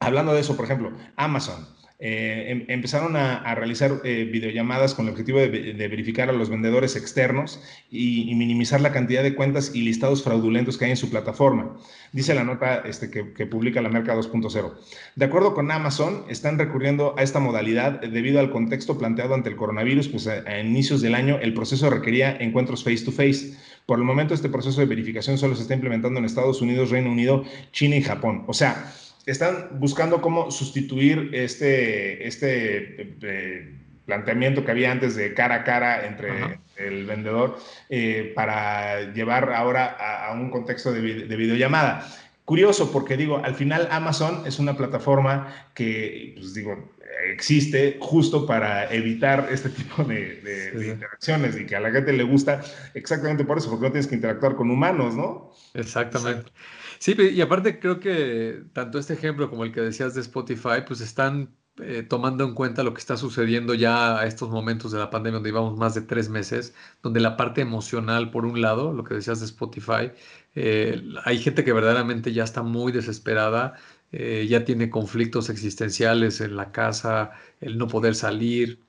hablando de eso, por ejemplo, Amazon. Eh, em, empezaron a, realizar eh, videollamadas con el objetivo de, verificar a los vendedores externos y, minimizar la cantidad de cuentas y listados fraudulentos que hay en su plataforma. Dice la nota este, que, publica la Merca 2.0. De acuerdo con Amazon, están recurriendo a esta modalidad debido al contexto planteado ante el coronavirus, pues a, a inicios del año el proceso requería encuentros face to face. Por el momento este proceso de verificación solo se está implementando en Estados Unidos, Reino Unido, China y Japón. O sea, están buscando cómo sustituir este, este eh, planteamiento que había antes de cara a cara entre el vendedor eh, para llevar ahora a, un contexto de, videollamada. Curioso porque digo, al final Amazon es una plataforma que, pues digo, existe justo para evitar este tipo de, interacciones y que a la gente le gusta exactamente por eso, porque no tienes que interactuar con humanos, ¿no? Exactamente. Sí, y aparte creo que tanto este ejemplo como el que decías de Spotify, pues están eh, tomando en cuenta lo que está sucediendo ya a estos momentos de la pandemia, donde llevamos más de tres meses, donde la parte emocional, por un lado, lo que decías de Spotify, eh, hay gente que verdaderamente ya está muy desesperada, eh, ya tiene conflictos existenciales en la casa, el no poder salir.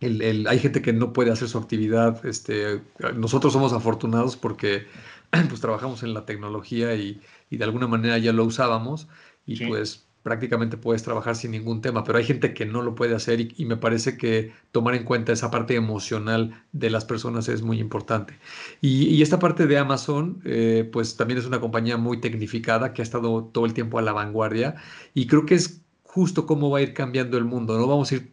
El, hay gente que no puede hacer su actividad. Este, nosotros somos afortunados porque pues trabajamos en la tecnología y, de alguna manera ya lo usábamos y pues prácticamente puedes trabajar sin ningún tema, pero hay gente que no lo puede hacer y, me parece que tomar en cuenta esa parte emocional de las personas es muy importante. Y, esta parte de Amazon, eh, pues también es una compañía muy tecnificada que ha estado todo el tiempo a la vanguardia y creo que es justo cómo va a ir cambiando el mundo, ¿no? Vamos a ir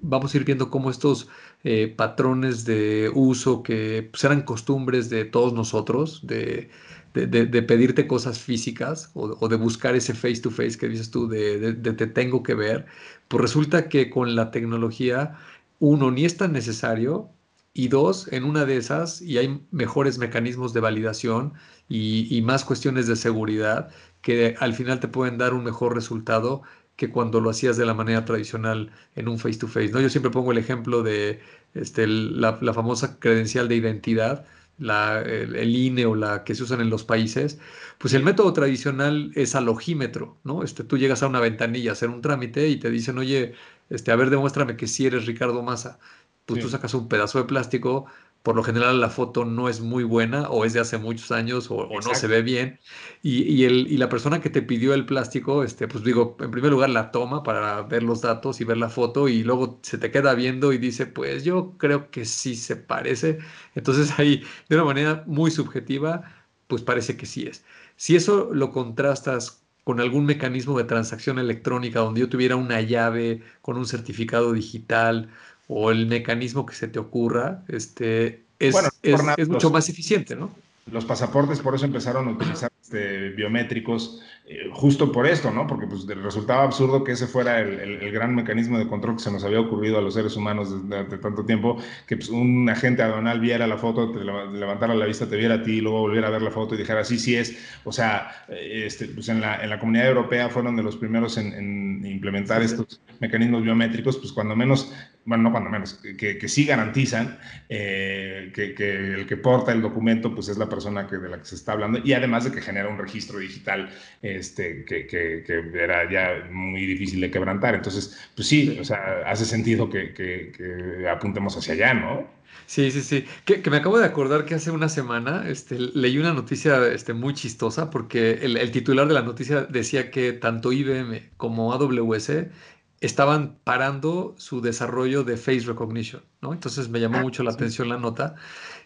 vamos a ir viendo cómo estos eh, patrones de uso que pues, eran costumbres de todos nosotros, de, pedirte cosas físicas o, de buscar ese face to face que dices tú, de, te tengo que ver, pues resulta que con la tecnología, uno, ni es tan necesario, y dos, en una de esas, y hay mejores mecanismos de validación y, y más cuestiones de seguridad que al final te pueden dar un mejor resultado que cuando lo hacías de la manera tradicional en un face to face. ¿no? Yo siempre pongo el ejemplo de este, la, famosa credencial de identidad, la, el, INE o la que se usan en los países, pues el método tradicional es alogímetro, ¿no? Este, tú llegas a una ventanilla a hacer un trámite y te dicen, oye, este, a ver, demuéstrame que sí eres Ricardo Massa. Pues tú sacas un pedazo de plástico, por lo general la foto no es muy buena o es de hace muchos años o, no se ve bien. Y, el, y, la persona que te pidió el plástico, este, pues digo, en primer lugar la toma para ver los datos y ver la foto y luego se te queda viendo y dice, pues yo creo que sí se parece. Entonces ahí, de una manera muy subjetiva, pues parece que sí es. Si eso lo contrastas con algún mecanismo de transacción electrónica donde yo tuviera una llave con un certificado digital, o el mecanismo que se te ocurra, este, es, es, mucho más eficiente, ¿no? Los pasaportes por eso empezaron a utilizar este, biométricos eh, justo por esto, ¿no? Porque pues, resultaba absurdo que ese fuera el, gran mecanismo de control que se nos había ocurrido a los seres humanos desde, tanto tiempo, que pues, un agente aduanal viera la foto, te levantara la vista, te viera a ti, y luego volviera a ver la foto y dijera, sí, sí es. O sea, eh, este, pues en la, en la comunidad europea fueron de los primeros en, implementar estos mecanismos biométricos, pues cuando menos, bueno, no cuando menos, que, que sí garantizan eh, que, que, el que porta el documento, pues es la persona que, de la que se está hablando, y además de que genera un registro digital este, que, que, era ya muy difícil de quebrantar. Entonces, pues sí, o sea, hace sentido que, apuntemos hacia allá, ¿no? Sí, sí, sí. Que, me acabo de acordar que hace una semana este, leí una noticia este, muy chistosa porque el, el, titular de la noticia decía que tanto IBM como AWS estaban parando su desarrollo de face recognition, ¿no? Entonces me llamó ah, mucho la atención la nota.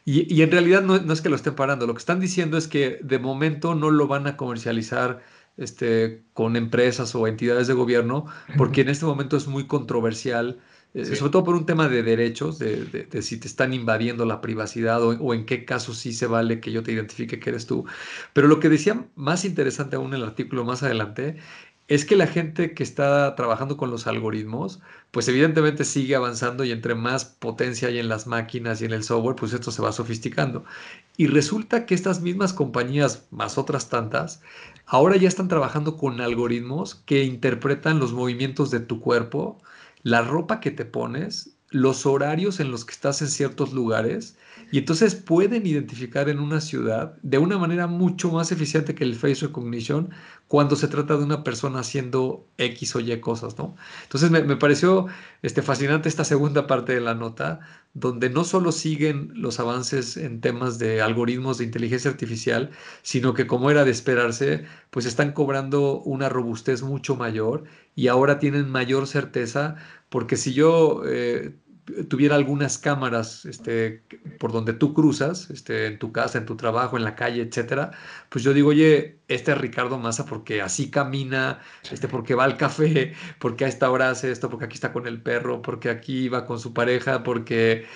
Y, en realidad no, es que lo estén parando, lo que están diciendo es que de momento no lo van a comercializar este, con empresas o entidades de gobierno, porque en este momento es muy controversial, eh, sobre todo por un tema de derechos, de, si te están invadiendo la privacidad o, o, en qué caso sí se vale que yo te identifique que eres tú. Pero lo que decía más interesante aún en el artículo más adelante es que la gente que está trabajando con los algoritmos, pues evidentemente sigue avanzando y entre más potencia hay en las máquinas y en el software, pues esto se va sofisticando. Y resulta que estas mismas compañías, más otras tantas, ahora ya están trabajando con algoritmos que interpretan los movimientos de tu cuerpo, la ropa que te pones, los horarios en los que estás en ciertos lugares y entonces pueden identificar en una ciudad de una manera mucho más eficiente que el face recognition cuando se trata de una persona haciendo X o Y cosas, ¿no? Entonces me, pareció este, fascinante esta segunda parte de la nota, donde no solo siguen los avances en temas de algoritmos de inteligencia artificial, sino que como era de esperarse, pues están cobrando una robustez mucho mayor y ahora tienen mayor certeza, porque si yo eh, tuviera algunas cámaras este, por donde tú cruzas, este, en tu casa, en tu trabajo, en la calle, etcétera, pues yo digo, oye, este es Ricardo Massa porque así camina, este, porque va al café, porque a esta hora hace esto, porque aquí está con el perro, porque aquí va con su pareja, porque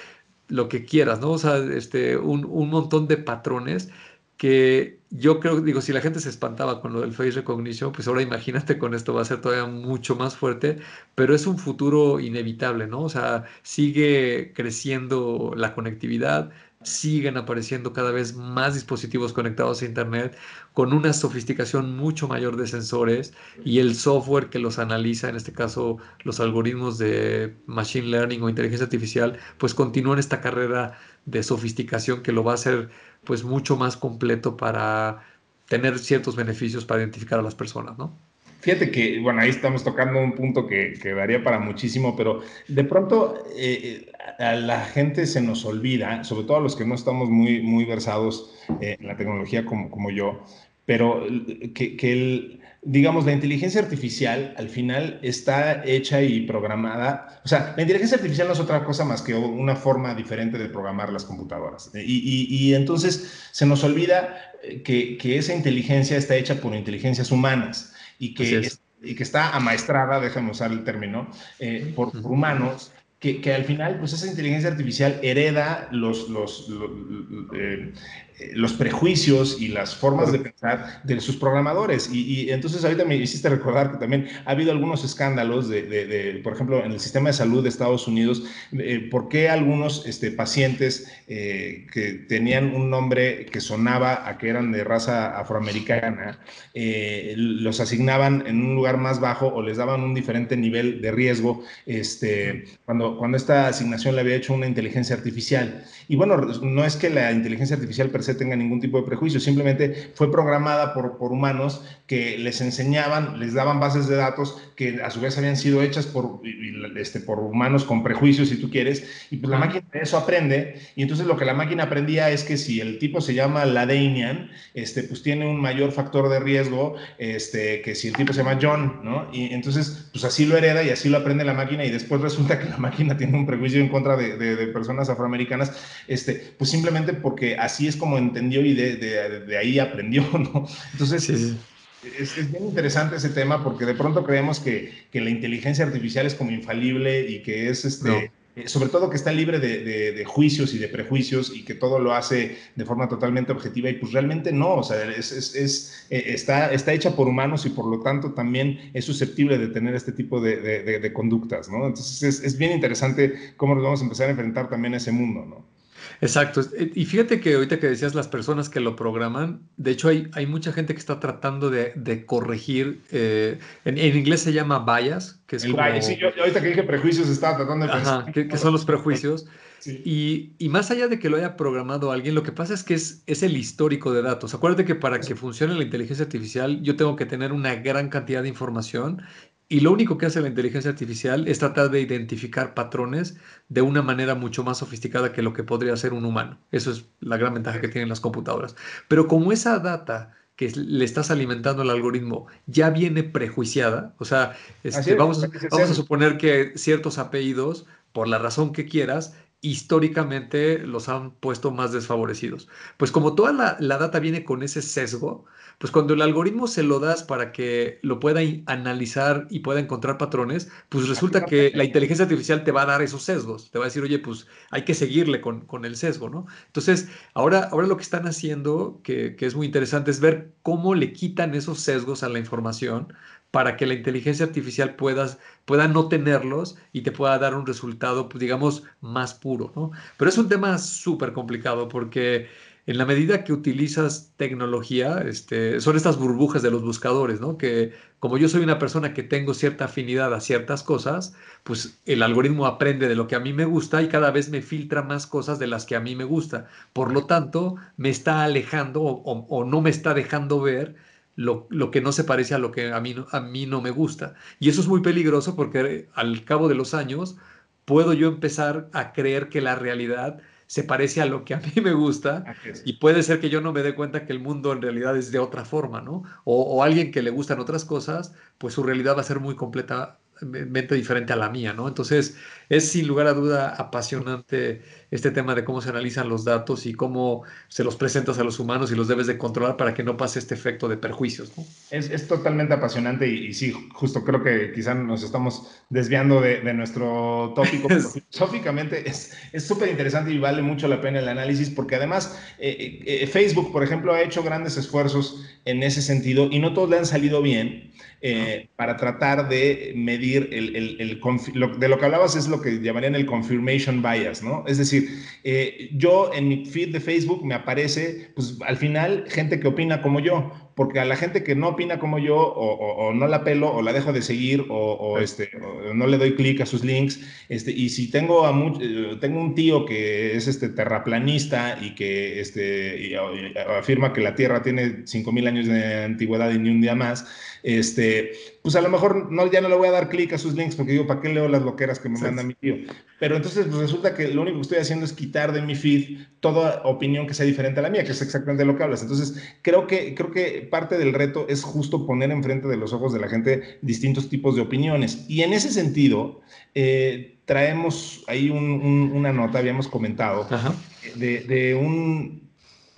lo que quieras, ¿no? O sea, este, un, un montón de patrones que yo creo, digo, si la gente se espantaba con lo del face recognition, pues ahora imagínate con esto va a ser todavía mucho más fuerte, pero es un futuro inevitable, ¿no? O sea, sigue creciendo la conectividad, siguen apareciendo cada vez más dispositivos conectados a Internet con una sofisticación mucho mayor de sensores y el software que los analiza, en este caso los algoritmos de Machine Learning o inteligencia artificial, pues continúan esta carrera de sofisticación que lo va a hacer pues mucho más completo para tener ciertos beneficios para identificar a las personas, ¿no? Fíjate que, bueno, ahí estamos tocando un punto que, que para muchísimo, pero de pronto eh, a la gente se nos olvida, sobre todo a los que no estamos muy, muy versados eh, en la tecnología como, como yo, pero que, que el, digamos, la inteligencia artificial al final está hecha y programada. O sea, la inteligencia artificial no es otra cosa más que una forma diferente de programar las computadoras. Y, y, y se nos olvida eh, que, que, esa inteligencia está hecha por inteligencias humanas y que, y que está amaestrada, déjame usar el término, eh, por, humanos. Que, que, al final, pues esa inteligencia artificial hereda los, los, eh, los prejuicios y las formas de pensar de sus programadores. Y, entonces ahorita me hiciste recordar que también ha habido algunos escándalos de, por ejemplo, en el sistema de salud de Estados Unidos, eh, por qué algunos este, pacientes eh, que tenían un nombre que sonaba a que eran de raza afroamericana, eh, los asignaban en un lugar más bajo o les daban un diferente nivel de riesgo este, cuando, cuando esta asignación le había hecho una inteligencia artificial. Y bueno, no es que la inteligencia artificial per se tenga ningún tipo de prejuicio, simplemente fue programada por, por humanos que les enseñaban, les daban bases de datos que a su vez habían sido hechas por este, por humanos con prejuicios, si tú quieres, y pues la máquina eso aprende, y entonces lo que la máquina aprendía es que si el tipo se llama Ladanian, este, pues tiene un mayor factor de riesgo este, que si el tipo se llama John, ¿no? Y entonces, pues así lo hereda y así lo aprende la máquina, y después resulta que la máquina tiene un prejuicio en contra de, de, personas afroamericanas, este, pues simplemente porque así es como entendió y de, de ahí aprendió, ¿no? Entonces, sí. Es, bien interesante ese tema porque de pronto creemos que, que, la inteligencia artificial es como infalible y que es, este, eh, sobre todo que está libre de, de, juicios y de prejuicios y que todo lo hace de forma totalmente objetiva y pues realmente no, o sea, es, es, eh, está, está hecha por humanos y por lo tanto también es susceptible de tener este tipo de, conductas, ¿no? Entonces es, bien interesante cómo nos vamos a empezar a enfrentar también a ese mundo, ¿no? Exacto. Eh, y fíjate que ahorita que decías las personas que lo programan, de hecho hay, hay mucha gente que está tratando de, de corregir, eh, en, inglés se llama bias, que es el como... sí, yo, ahorita que dije prejuicios estaba tratando de pensar. Ajá, que, son los prejuicios. Y, y, más allá de que lo haya programado alguien, lo que pasa es que es, es el histórico de datos. Acuérdate que para que funcione la inteligencia artificial, yo tengo que tener una gran cantidad de información y lo único que hace la inteligencia artificial es tratar de identificar patrones de una manera mucho más sofisticada que lo que podría hacer un humano. Eso es la gran ventaja que tienen las computadoras. Pero como esa data que le estás alimentando al algoritmo ya viene prejuiciada, o sea, este, vamos, vamos a suponer que ciertos apellidos, por la razón que quieras, históricamente los han puesto más desfavorecidos. Pues como toda la, la data viene con ese sesgo, pues cuando el algoritmo se lo das para que lo pueda analizar y pueda encontrar patrones, pues resulta que la inteligencia artificial te va a dar esos sesgos, te va a decir, oye, pues hay que seguirle con, con el sesgo, ¿no? Entonces, ahora, ahora lo que están haciendo, que, que es muy interesante, es ver cómo le quitan esos sesgos a la información para que la inteligencia artificial pueda, pueda no tenerlos y te pueda dar un resultado, pues, digamos, más puro, ¿no? Pero es un tema súper complicado porque en la medida que utilizas tecnología, este, son estas burbujas de los buscadores, ¿no? Que como yo soy una persona que tengo cierta afinidad a ciertas cosas, pues el algoritmo aprende de lo que a mí me gusta y cada vez me filtra más cosas de las que a mí me gusta. Por lo tanto, me está alejando o, no me está dejando ver lo, lo, que no se parece a lo que a mí, a mí no me gusta. Y eso es muy peligroso porque al cabo de los años puedo yo empezar a creer que la realidad se parece a lo que a mí me gusta y puede ser que yo no me dé cuenta que el mundo en realidad es de otra forma, ¿no? O, o alguien que le gustan otras cosas, pues su realidad va a ser muy completa mente diferente a la mía, ¿no? Entonces, es sin lugar a duda apasionante este tema de cómo se analizan los datos y cómo se los presentas a los humanos y los debes de controlar para que no pase este efecto de perjuicios, ¿no? Es, totalmente apasionante y, sí, justo creo que quizá nos estamos desviando de, nuestro tópico, pero filosóficamente es súper interesante y vale mucho la pena el análisis porque además eh, eh, Facebook, por ejemplo, ha hecho grandes esfuerzos en ese sentido y no todos le han salido bien eh, para tratar de medir el, el, de lo que hablabas es lo que llamarían el confirmation bias, ¿no? Es decir, eh, yo en mi feed de Facebook me aparece, pues al final, gente que opina como yo, porque a la gente que no opina como yo, o, no la pelo, o la dejo de seguir, o, este, no le doy clic a sus links, este, y si tengo, a eh, tengo un tío que es este terraplanista y que este, afirma que la Tierra tiene 5.000 años de antigüedad y ni un día más, este, pues a lo mejor no, ya no le voy a dar clic a sus links porque digo, ¿para qué leo las loqueras que me manda mi tío? Pero entonces pues resulta que lo único que estoy haciendo es quitar de mi feed toda opinión que sea diferente a la mía, que es exactamente lo que hablas. Entonces, creo que, creo que parte del reto es justo poner enfrente de los ojos de la gente distintos tipos de opiniones. Y en ese sentido, eh, traemos ahí una nota, habíamos comentado, de, un...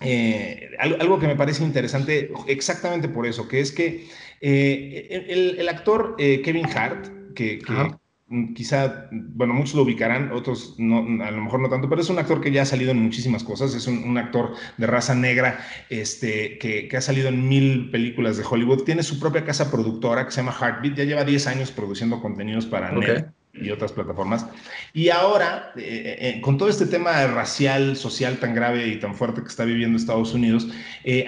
Eh, algo que me parece interesante exactamente por eso, que es que eh, el, actor eh, Kevin Hart, que, quizá, bueno, muchos lo ubicarán, otros no, a lo mejor no tanto, pero es un actor que ya ha salido en muchísimas cosas, es un, actor de raza negra este, que, ha salido en mil películas de Hollywood, tiene su propia casa productora que se llama Heartbeat, ya lleva 10 años produciendo contenidos para Netflix y otras plataformas. Y ahora, eh, con todo este tema racial, social tan grave y tan fuerte que está viviendo Estados Unidos,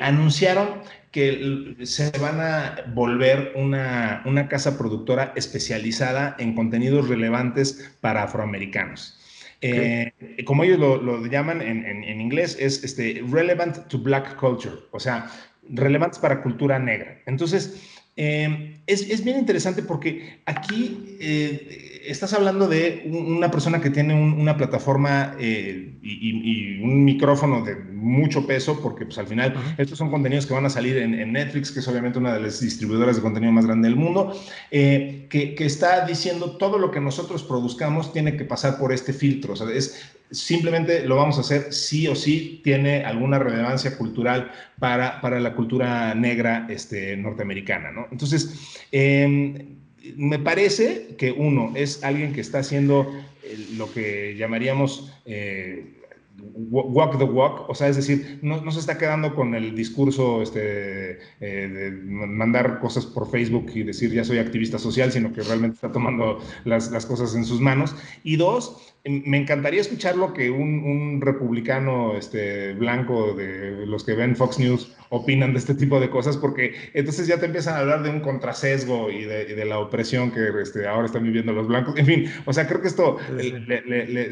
anunciaron que se van a volver una, casa productora especializada en contenidos relevantes para afroamericanos. Eh, como ellos lo, llaman en, inglés, es este, relevant to black culture, o sea, relevantes para cultura negra. Entonces, Eh, es, bien interesante porque aquí eh, estás hablando de una persona que tiene una plataforma eh, y, un micrófono de mucho peso, porque pues al final estos son contenidos que van a salir en, Netflix, que es obviamente una de las distribuidoras de contenido más grande del mundo, que, que, está diciendo todo lo que nosotros produzcamos tiene que pasar por este filtro. O sea, es, simplemente lo vamos a hacer sí o sí tiene alguna relevancia cultural para, para la cultura negra este, norteamericana. ¿no? Entonces, em, me parece que uno es alguien que está haciendo eh, lo que llamaríamos... Eh, walk the walk, o sea, es decir, no, se está quedando con el discurso este, eh, de mandar cosas por Facebook y decir ya soy activista social, sino que realmente está tomando las, las cosas en sus manos. Y dos, me encantaría escuchar lo que un, republicano este, blanco de los que ven Fox News opinan de este tipo de cosas, porque entonces ya te empiezan a hablar de un contrasesgo y de, la opresión que este, ahora están viviendo los blancos. En fin, o sea, creo que esto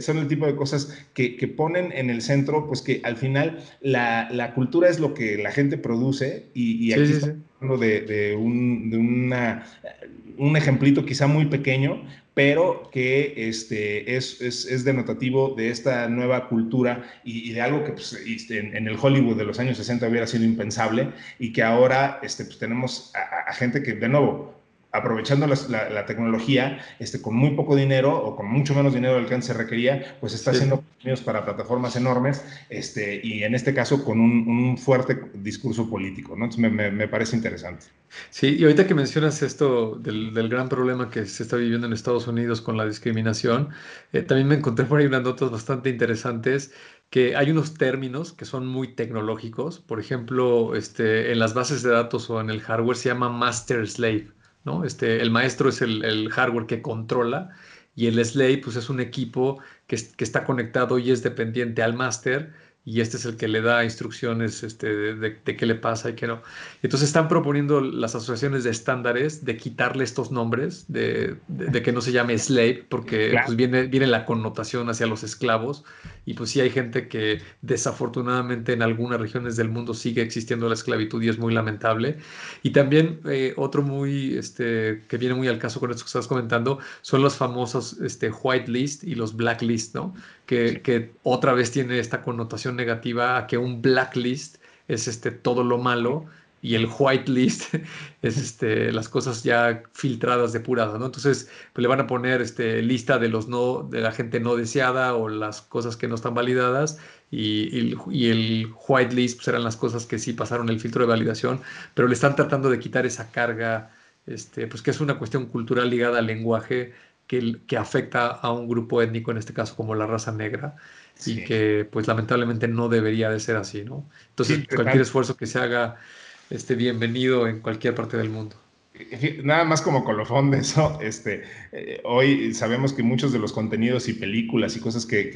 son el tipo de cosas que, ponen en el centro, pues que al final la, cultura es lo que la gente produce y, aquí estamos hablando de, un, de una, un ejemplito quizá muy pequeño, pero que este, es, es, es, denotativo de esta nueva cultura y, de algo que pues, este, en, el Hollywood de los años 60 hubiera sido impensable y que ahora este, pues, tenemos a gente que, de nuevo, aprovechando la, tecnología, este, con muy poco dinero o con mucho menos dinero del que se requería, pues está haciendo contenidos para plataformas enormes este, y en este caso con un, fuerte discurso político. ¿no? Entonces me, parece interesante. Sí, y ahorita que mencionas esto del, gran problema que se está viviendo en Estados Unidos con la discriminación, eh, también me encontré por ahí unas notas bastante interesantes que hay unos términos que son muy tecnológicos. Por ejemplo, este, en las bases de datos o en el hardware se llama master slave. ¿No? Este, el maestro es el, hardware que controla y el slave pues, es un equipo que, que, está conectado y es dependiente al máster y este es el que le da instrucciones este, de, qué le pasa y qué no. Entonces están proponiendo las asociaciones de estándares de quitarle estos nombres, de, que no se llame slave, porque pues, viene, viene la connotación hacia los esclavos, y pues sí hay gente que desafortunadamente en algunas regiones del mundo sigue existiendo la esclavitud y es muy lamentable. Y también eh, otro muy, este, que viene muy al caso con esto que estás comentando, son los famosos este, white list y los black list, ¿no? Que, que otra vez tiene esta connotación negativa a que un blacklist es este, todo lo malo y el whitelist es este, las cosas ya filtradas, depuradas, ¿no? Entonces, pues le van a poner este, lista de los no, de la gente no deseada o las cosas que no están validadas y, y, el whitelist pues eran las cosas que sí pasaron el filtro de validación, pero le están tratando de quitar esa carga, este, pues que es una cuestión cultural ligada al lenguaje que, que afecta a un grupo étnico, en este caso como la raza negra y que pues lamentablemente no debería de ser así, ¿no? Entonces cualquier esfuerzo que se haga esté bienvenido en cualquier parte del mundo. Nada más como colofón de eso, este, eh, hoy sabemos que muchos de los contenidos y películas y cosas que,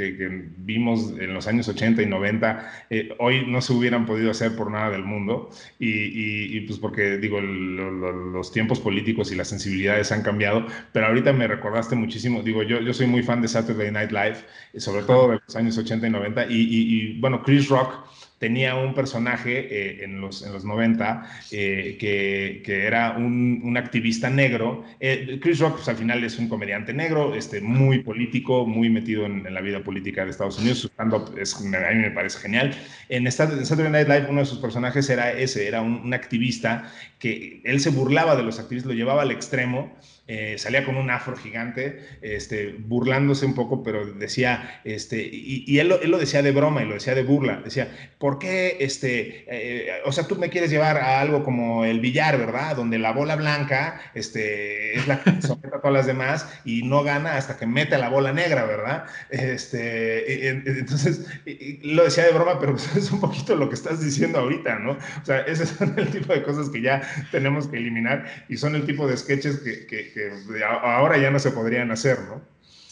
vimos en los años 80 y 90, eh, hoy no se hubieran podido hacer por nada del mundo. Y, pues porque, digo, los tiempos políticos y las sensibilidades han cambiado, pero ahorita me recordaste muchísimo, digo, yo, yo soy muy fan de Saturday Night Live, sobre todo de los años 80 y 90, y, y bueno, Chris Rock tenía un personaje eh, en, los, en los 90 eh, que, que, era un, un activista negro. Eh, Chris Rock, pues, al final es un comediante negro, este, muy político, muy metido en, la vida política de Estados Unidos. Stand-up a mí me parece genial. En, Saturday Night Live, uno de sus personajes era ese, era un, un activista que él se burlaba de los activistas, lo llevaba al extremo eh, salía con un afro gigante, este, burlándose un poco, pero decía, este, y, él, él, lo decía de broma y lo decía de burla, decía, ¿por qué, este, eh, o sea, tú me quieres llevar a algo como el billar, ¿verdad? Donde la bola blanca este, es la que somete a todas las demás y no gana hasta que mete la bola negra, ¿verdad? Este, entonces, lo decía de broma, pero es un poquito lo que estás diciendo ahorita, ¿no? O sea, ese son el tipo de cosas que ya tenemos que eliminar y son el tipo de sketches que ahora ya no se podrían hacer, ¿no?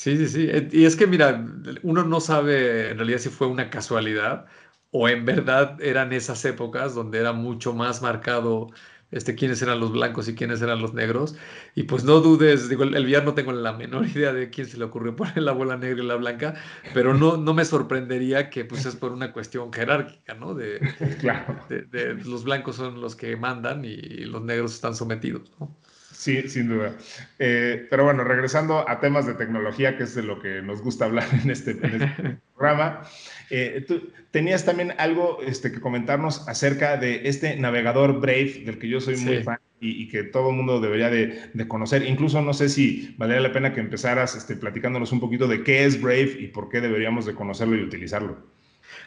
Sí, sí, sí. Eh, y es que, mira, uno no sabe en realidad si fue una casualidad o en verdad eran esas épocas donde era mucho más marcado este, quiénes eran los blancos y quiénes eran los negros. Y pues no dudes, digo, el, el no tengo la menor idea de quién se le ocurrió poner la bola negra y la blanca, pero no, no me sorprendería que pues es por una cuestión jerárquica, ¿no? De, claro. de, los blancos son los que mandan y los negros están sometidos, ¿no? Sí, sin duda. Eh, pero bueno, regresando a temas de tecnología, que es de lo que nos gusta hablar en este, este programa, eh, tú tenías también algo este, que comentarnos acerca de este navegador Brave, del que yo soy muy fan y, que todo el mundo debería de, conocer. Incluso no sé si valdría la pena que empezaras este, platicándonos un poquito de qué es Brave y por qué deberíamos de conocerlo y utilizarlo.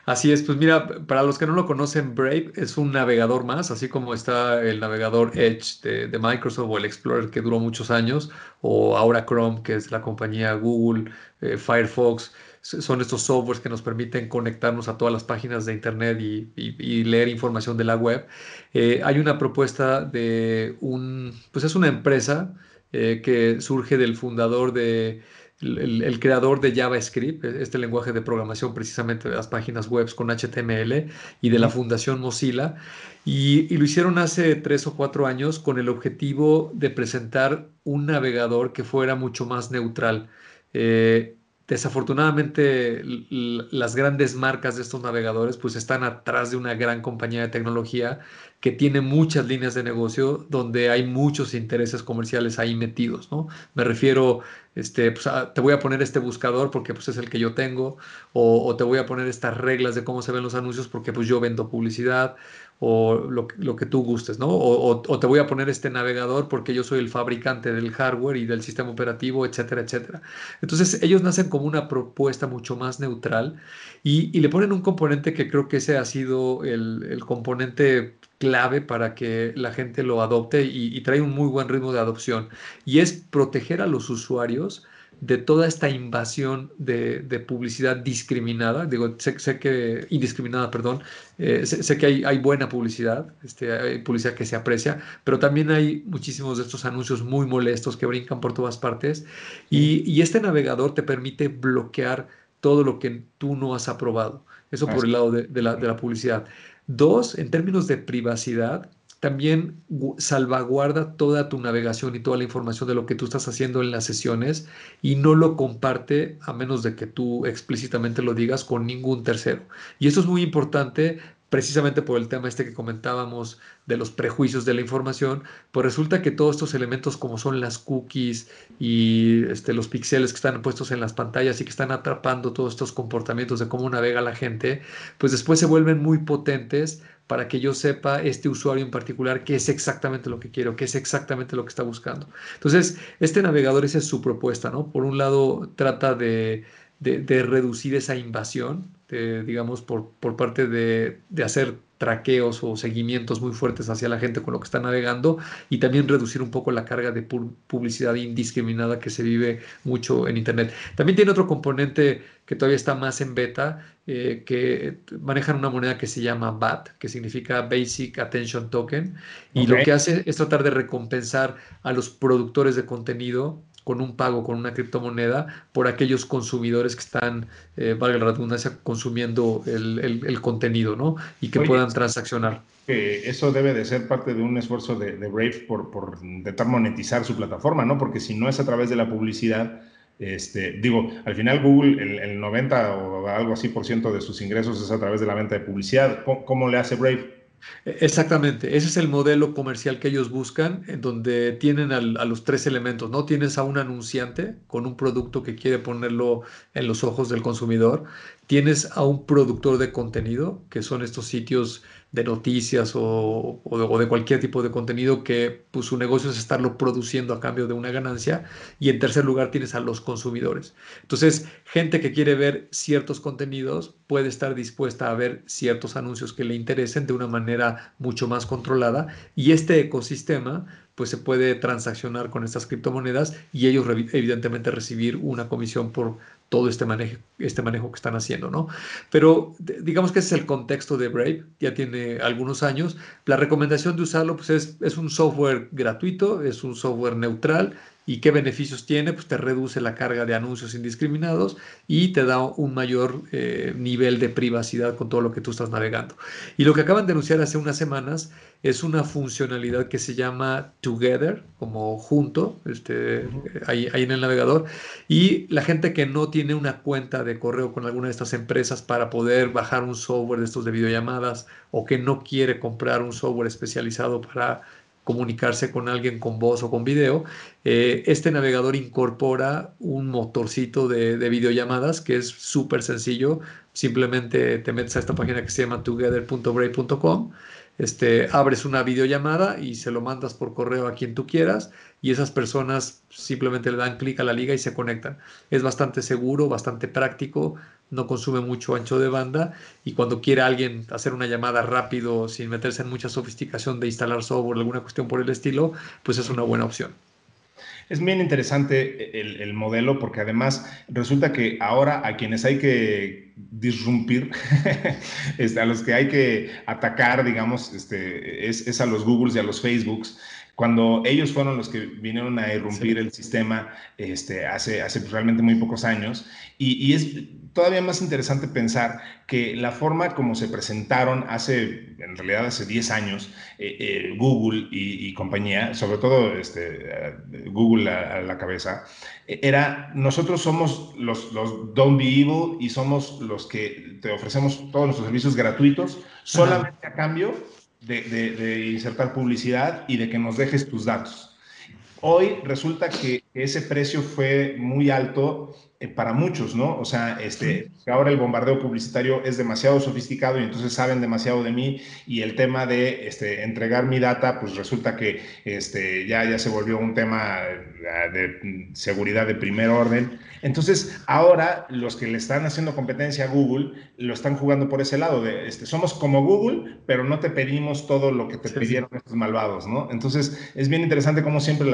Así es, pues mira, para los que no lo conocen, Brave es un navegador más, así como está el navegador Edge de, Microsoft o el Explorer que duró muchos años, o ahora Chrome, que es la compañía Google, eh, Firefox, son estos softwares que nos permiten conectarnos a todas las páginas de Internet y, leer información de la web. Eh, hay una propuesta de un, pues es una empresa eh, que surge del fundador de el, creador de JavaScript, e, este lenguaje de programación precisamente de las páginas web con HTML y de la Fundación Mozilla. Y, lo hicieron hace tres o cuatro años con el objetivo de presentar un navegador que fuera mucho más neutral. Eh, desafortunadamente las grandes marcas de estos navegadores pues están atrás de una gran compañía de tecnología que tiene muchas líneas de negocio donde hay muchos intereses comerciales ahí metidos, ¿no? Me refiero este, pues, ah, te voy a poner este buscador porque pues, es el que yo tengo, o, te voy a poner estas reglas de cómo se ven los anuncios porque pues, yo vendo publicidad, o lo, que tú gustes, ¿no? O, te voy a poner este navegador porque yo soy el fabricante del hardware y del sistema operativo, etcétera, etcétera. Entonces, ellos nacen como una propuesta mucho más neutral y, le ponen un componente que creo que ese ha sido el componente clave para que la gente lo adopte y, trae un muy buen ritmo de adopción. Y es proteger a los usuarios de toda esta invasión de, publicidad discriminada, digo, sé, que, indiscriminada, perdón, eh, sé, que hay, hay, buena publicidad, este, hay publicidad que se aprecia, pero también hay muchísimos de estos anuncios muy molestos que brincan por todas partes y, este navegador te permite bloquear todo lo que tú no has aprobado. Eso por el lado de la publicidad. Dos, en términos de privacidad, también salvaguarda toda tu navegación y toda la información de lo que tú estás haciendo en las sesiones y no lo comparte a menos de que tú explícitamente lo digas con ningún tercero. Y eso es muy importante precisamente por el tema este que comentábamos de los prejuicios de la información, pues resulta que todos estos elementos como son las cookies y este, los píxeles que están puestos en las pantallas y que están atrapando todos estos comportamientos de cómo navega la gente, pues después se vuelven muy potentes para que yo sepa este usuario en particular qué es exactamente lo que quiero, qué es exactamente lo que está buscando. Entonces, este navegador, esa es su propuesta, ¿no? Por un lado, trata de, de reducir esa invasión este, digamos, por, por parte de, de, hacer traqueos o seguimientos muy fuertes hacia la gente con lo que está navegando y también reducir un poco la carga de publicidad indiscriminada que se vive mucho en Internet. También tiene otro componente que todavía está más en beta, eh, que manejan una moneda que se llama BAT, que significa Basic Attention Token, y lo que hace es tratar de recompensar a los productores de contenido con un pago, con una criptomoneda, por aquellos consumidores que están, eh, valga la redundancia, consumiendo el, contenido, ¿no? Y que puedan transaccionar. eso debe de ser parte de un esfuerzo de, Brave por, por, intentar monetizar su plataforma, ¿no? Porque si no es a través de la publicidad, este, digo, al final Google, el, el 90 o algo así por ciento de sus ingresos es a través de la venta de publicidad. cómo le hace Brave? Exactamente, ese es el modelo comercial que ellos buscan, en donde tienen a los tres elementos, ¿no? Tienes a un anunciante con un producto que quiere ponerlo en los ojos del consumidor, tienes a un productor de contenido, que son estos sitios de noticias o, de, cualquier tipo de contenido que pues, su negocio es estarlo produciendo a cambio de una ganancia. Y en tercer lugar tienes a los consumidores. Entonces, gente que quiere ver ciertos contenidos puede estar dispuesta a ver ciertos anuncios que le interesen de una manera mucho más controlada. Y este ecosistema pues se puede transaccionar con estas criptomonedas y ellos evidentemente recibir una comisión por todo este manejo, este manejo que están haciendo, ¿no? Pero digamos que ese es el contexto de Brave, ya tiene algunos años. La recomendación de usarlo pues es, es un software gratuito, es un software neutral ¿Y qué beneficios tiene? Pues te reduce la carga de anuncios indiscriminados y te da un mayor eh, nivel de privacidad con todo lo que tú estás navegando. Y lo que acaban de anunciar hace unas semanas es una funcionalidad que se llama Together, como junto, este, ahí, ahí en el navegador. Y la gente que no tiene una cuenta de correo con alguna de estas empresas para poder bajar un software de estos de videollamadas o que no quiere comprar un software especializado para comunicarse con alguien con voz o con video, eh, este navegador incorpora un motorcito de, videollamadas que es súper sencillo. Simplemente te metes a esta página que se llama together.brave.com, este, abres una videollamada y se lo mandas por correo a quien tú quieras y esas personas simplemente le dan clic a la liga y se conectan. Es bastante seguro, bastante práctico, no consume mucho ancho de banda y cuando quiere alguien hacer una llamada rápido sin meterse en mucha sofisticación de instalar software, alguna cuestión por el estilo, pues es una buena opción. Es bien interesante el, modelo porque además resulta que ahora a quienes hay que disrumpir, este, a los que hay que atacar, digamos, este, es, es, a los Googles y a los Facebooks, cuando ellos fueron los que vinieron a irrumpir el sistema este, hace, hace realmente muy pocos años. Y, es todavía más interesante pensar que la forma como se presentaron hace, en realidad hace 10 años, eh, eh, Google y, compañía, sobre todo este, Google a, la cabeza, era nosotros somos los, los Don't Be Evil y somos los que te ofrecemos todos nuestros servicios gratuitos solamente a cambio de, insertar publicidad y de que nos dejes tus datos. Hoy resulta que ese precio fue muy alto eh, para muchos, ¿no? O sea, este, ahora el bombardeo publicitario es demasiado sofisticado y entonces saben demasiado de mí y el tema de este, entregar mi data, pues resulta que este, ya, ya se volvió un tema eh, de seguridad de primer orden. Entonces, ahora los que le están haciendo competencia a Google lo están jugando por ese lado de, este, somos como Google, pero no te pedimos todo lo que te pidieron estos malvados, ¿no? Entonces, es bien interesante cómo siempre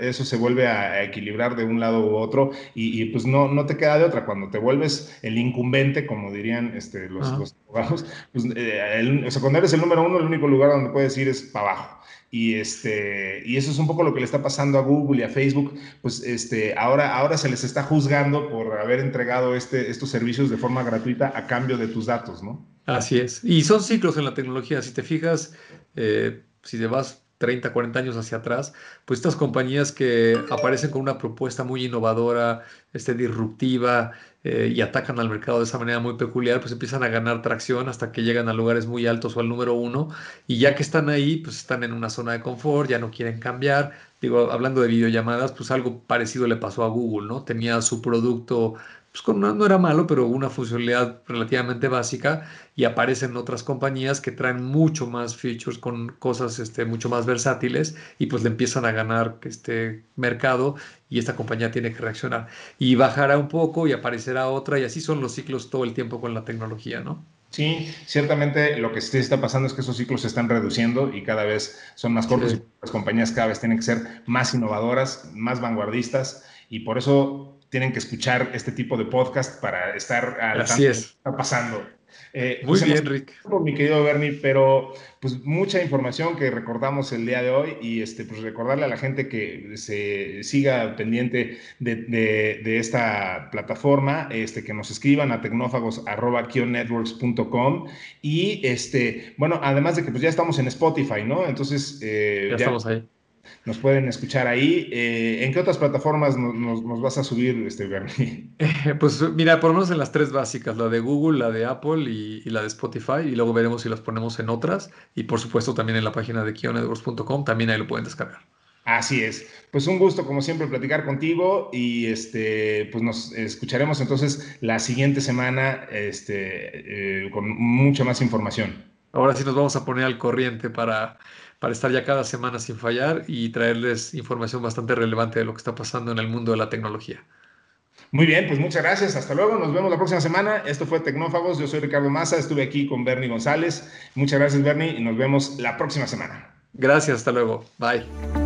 eso se vuelve a, equilibrar de un lado u otro y, pues no, no te queda de otra. Cuando te vuelves el incumbente, como dirían este, los, abogados, pues, eh, o sea, cuando eres el número uno, el único lugar donde puedes ir es para abajo. Y, este, y eso es un poco lo que le está pasando a Google y a Facebook, pues este, ahora, ahora se les está juzgando por haber entregado este, estos servicios de forma gratuita a cambio de tus datos, ¿no? Así es. Y son ciclos en la tecnología. Si te fijas, eh, si te vas 30, 40 años hacia atrás, pues estas compañías que aparecen con una propuesta muy innovadora, este, disruptiva, eh, y atacan al mercado de esa manera muy peculiar, pues empiezan a ganar tracción hasta que llegan a lugares muy altos o al número uno, y ya que están ahí, pues están en una zona de confort, ya no quieren cambiar. Digo, hablando de videollamadas, pues algo parecido le pasó a Google, ¿no? Tenía su producto pues no, era malo, pero una funcionalidad relativamente básica y aparecen otras compañías que traen mucho más features con cosas este, mucho más versátiles y pues le empiezan a ganar este mercado y esta compañía tiene que reaccionar y bajará un poco y aparecerá otra y así son los ciclos todo el tiempo con la tecnología, ¿no? Sí, ciertamente lo que sí está pasando es que esos ciclos se están reduciendo y cada vez son más cortos y las compañías cada vez tienen que ser más innovadoras, más vanguardistas y por eso tienen que escuchar este tipo de podcast para estar al Así es. que está pasando. Eh, Muy pues, bien, Rick. Mi querido Bernie, pero pues mucha información que recordamos el día de hoy y este, pues recordarle a la gente que se siga pendiente de, de, esta plataforma, este, que nos escriban a tecnófagos.com y este, bueno, además de que pues ya estamos en Spotify, ¿no? Entonces... Eh, ya, estamos ahí nos pueden escuchar ahí. Eh, ¿En qué otras plataformas nos, vas a subir, este, Bernie? pues mira, por lo menos en las tres básicas, la de Google, la de Apple y, la de Spotify, y luego veremos si las ponemos en otras. Y por supuesto también en la página de kionetworks.com, también ahí lo pueden descargar. Así es. Pues un gusto, como siempre, platicar contigo y este, pues nos escucharemos entonces la siguiente semana este, eh, con mucha más información. Ahora sí nos vamos a poner al corriente para para estar ya cada semana sin fallar y traerles información bastante relevante de lo que está pasando en el mundo de la tecnología. Muy bien, pues muchas gracias. Hasta luego. Nos vemos la próxima semana. Esto fue Tecnófagos. Yo soy Ricardo Massa. Estuve aquí con Bernie González. Muchas gracias, Bernie, y nos vemos la próxima semana. Gracias. Hasta luego. Bye.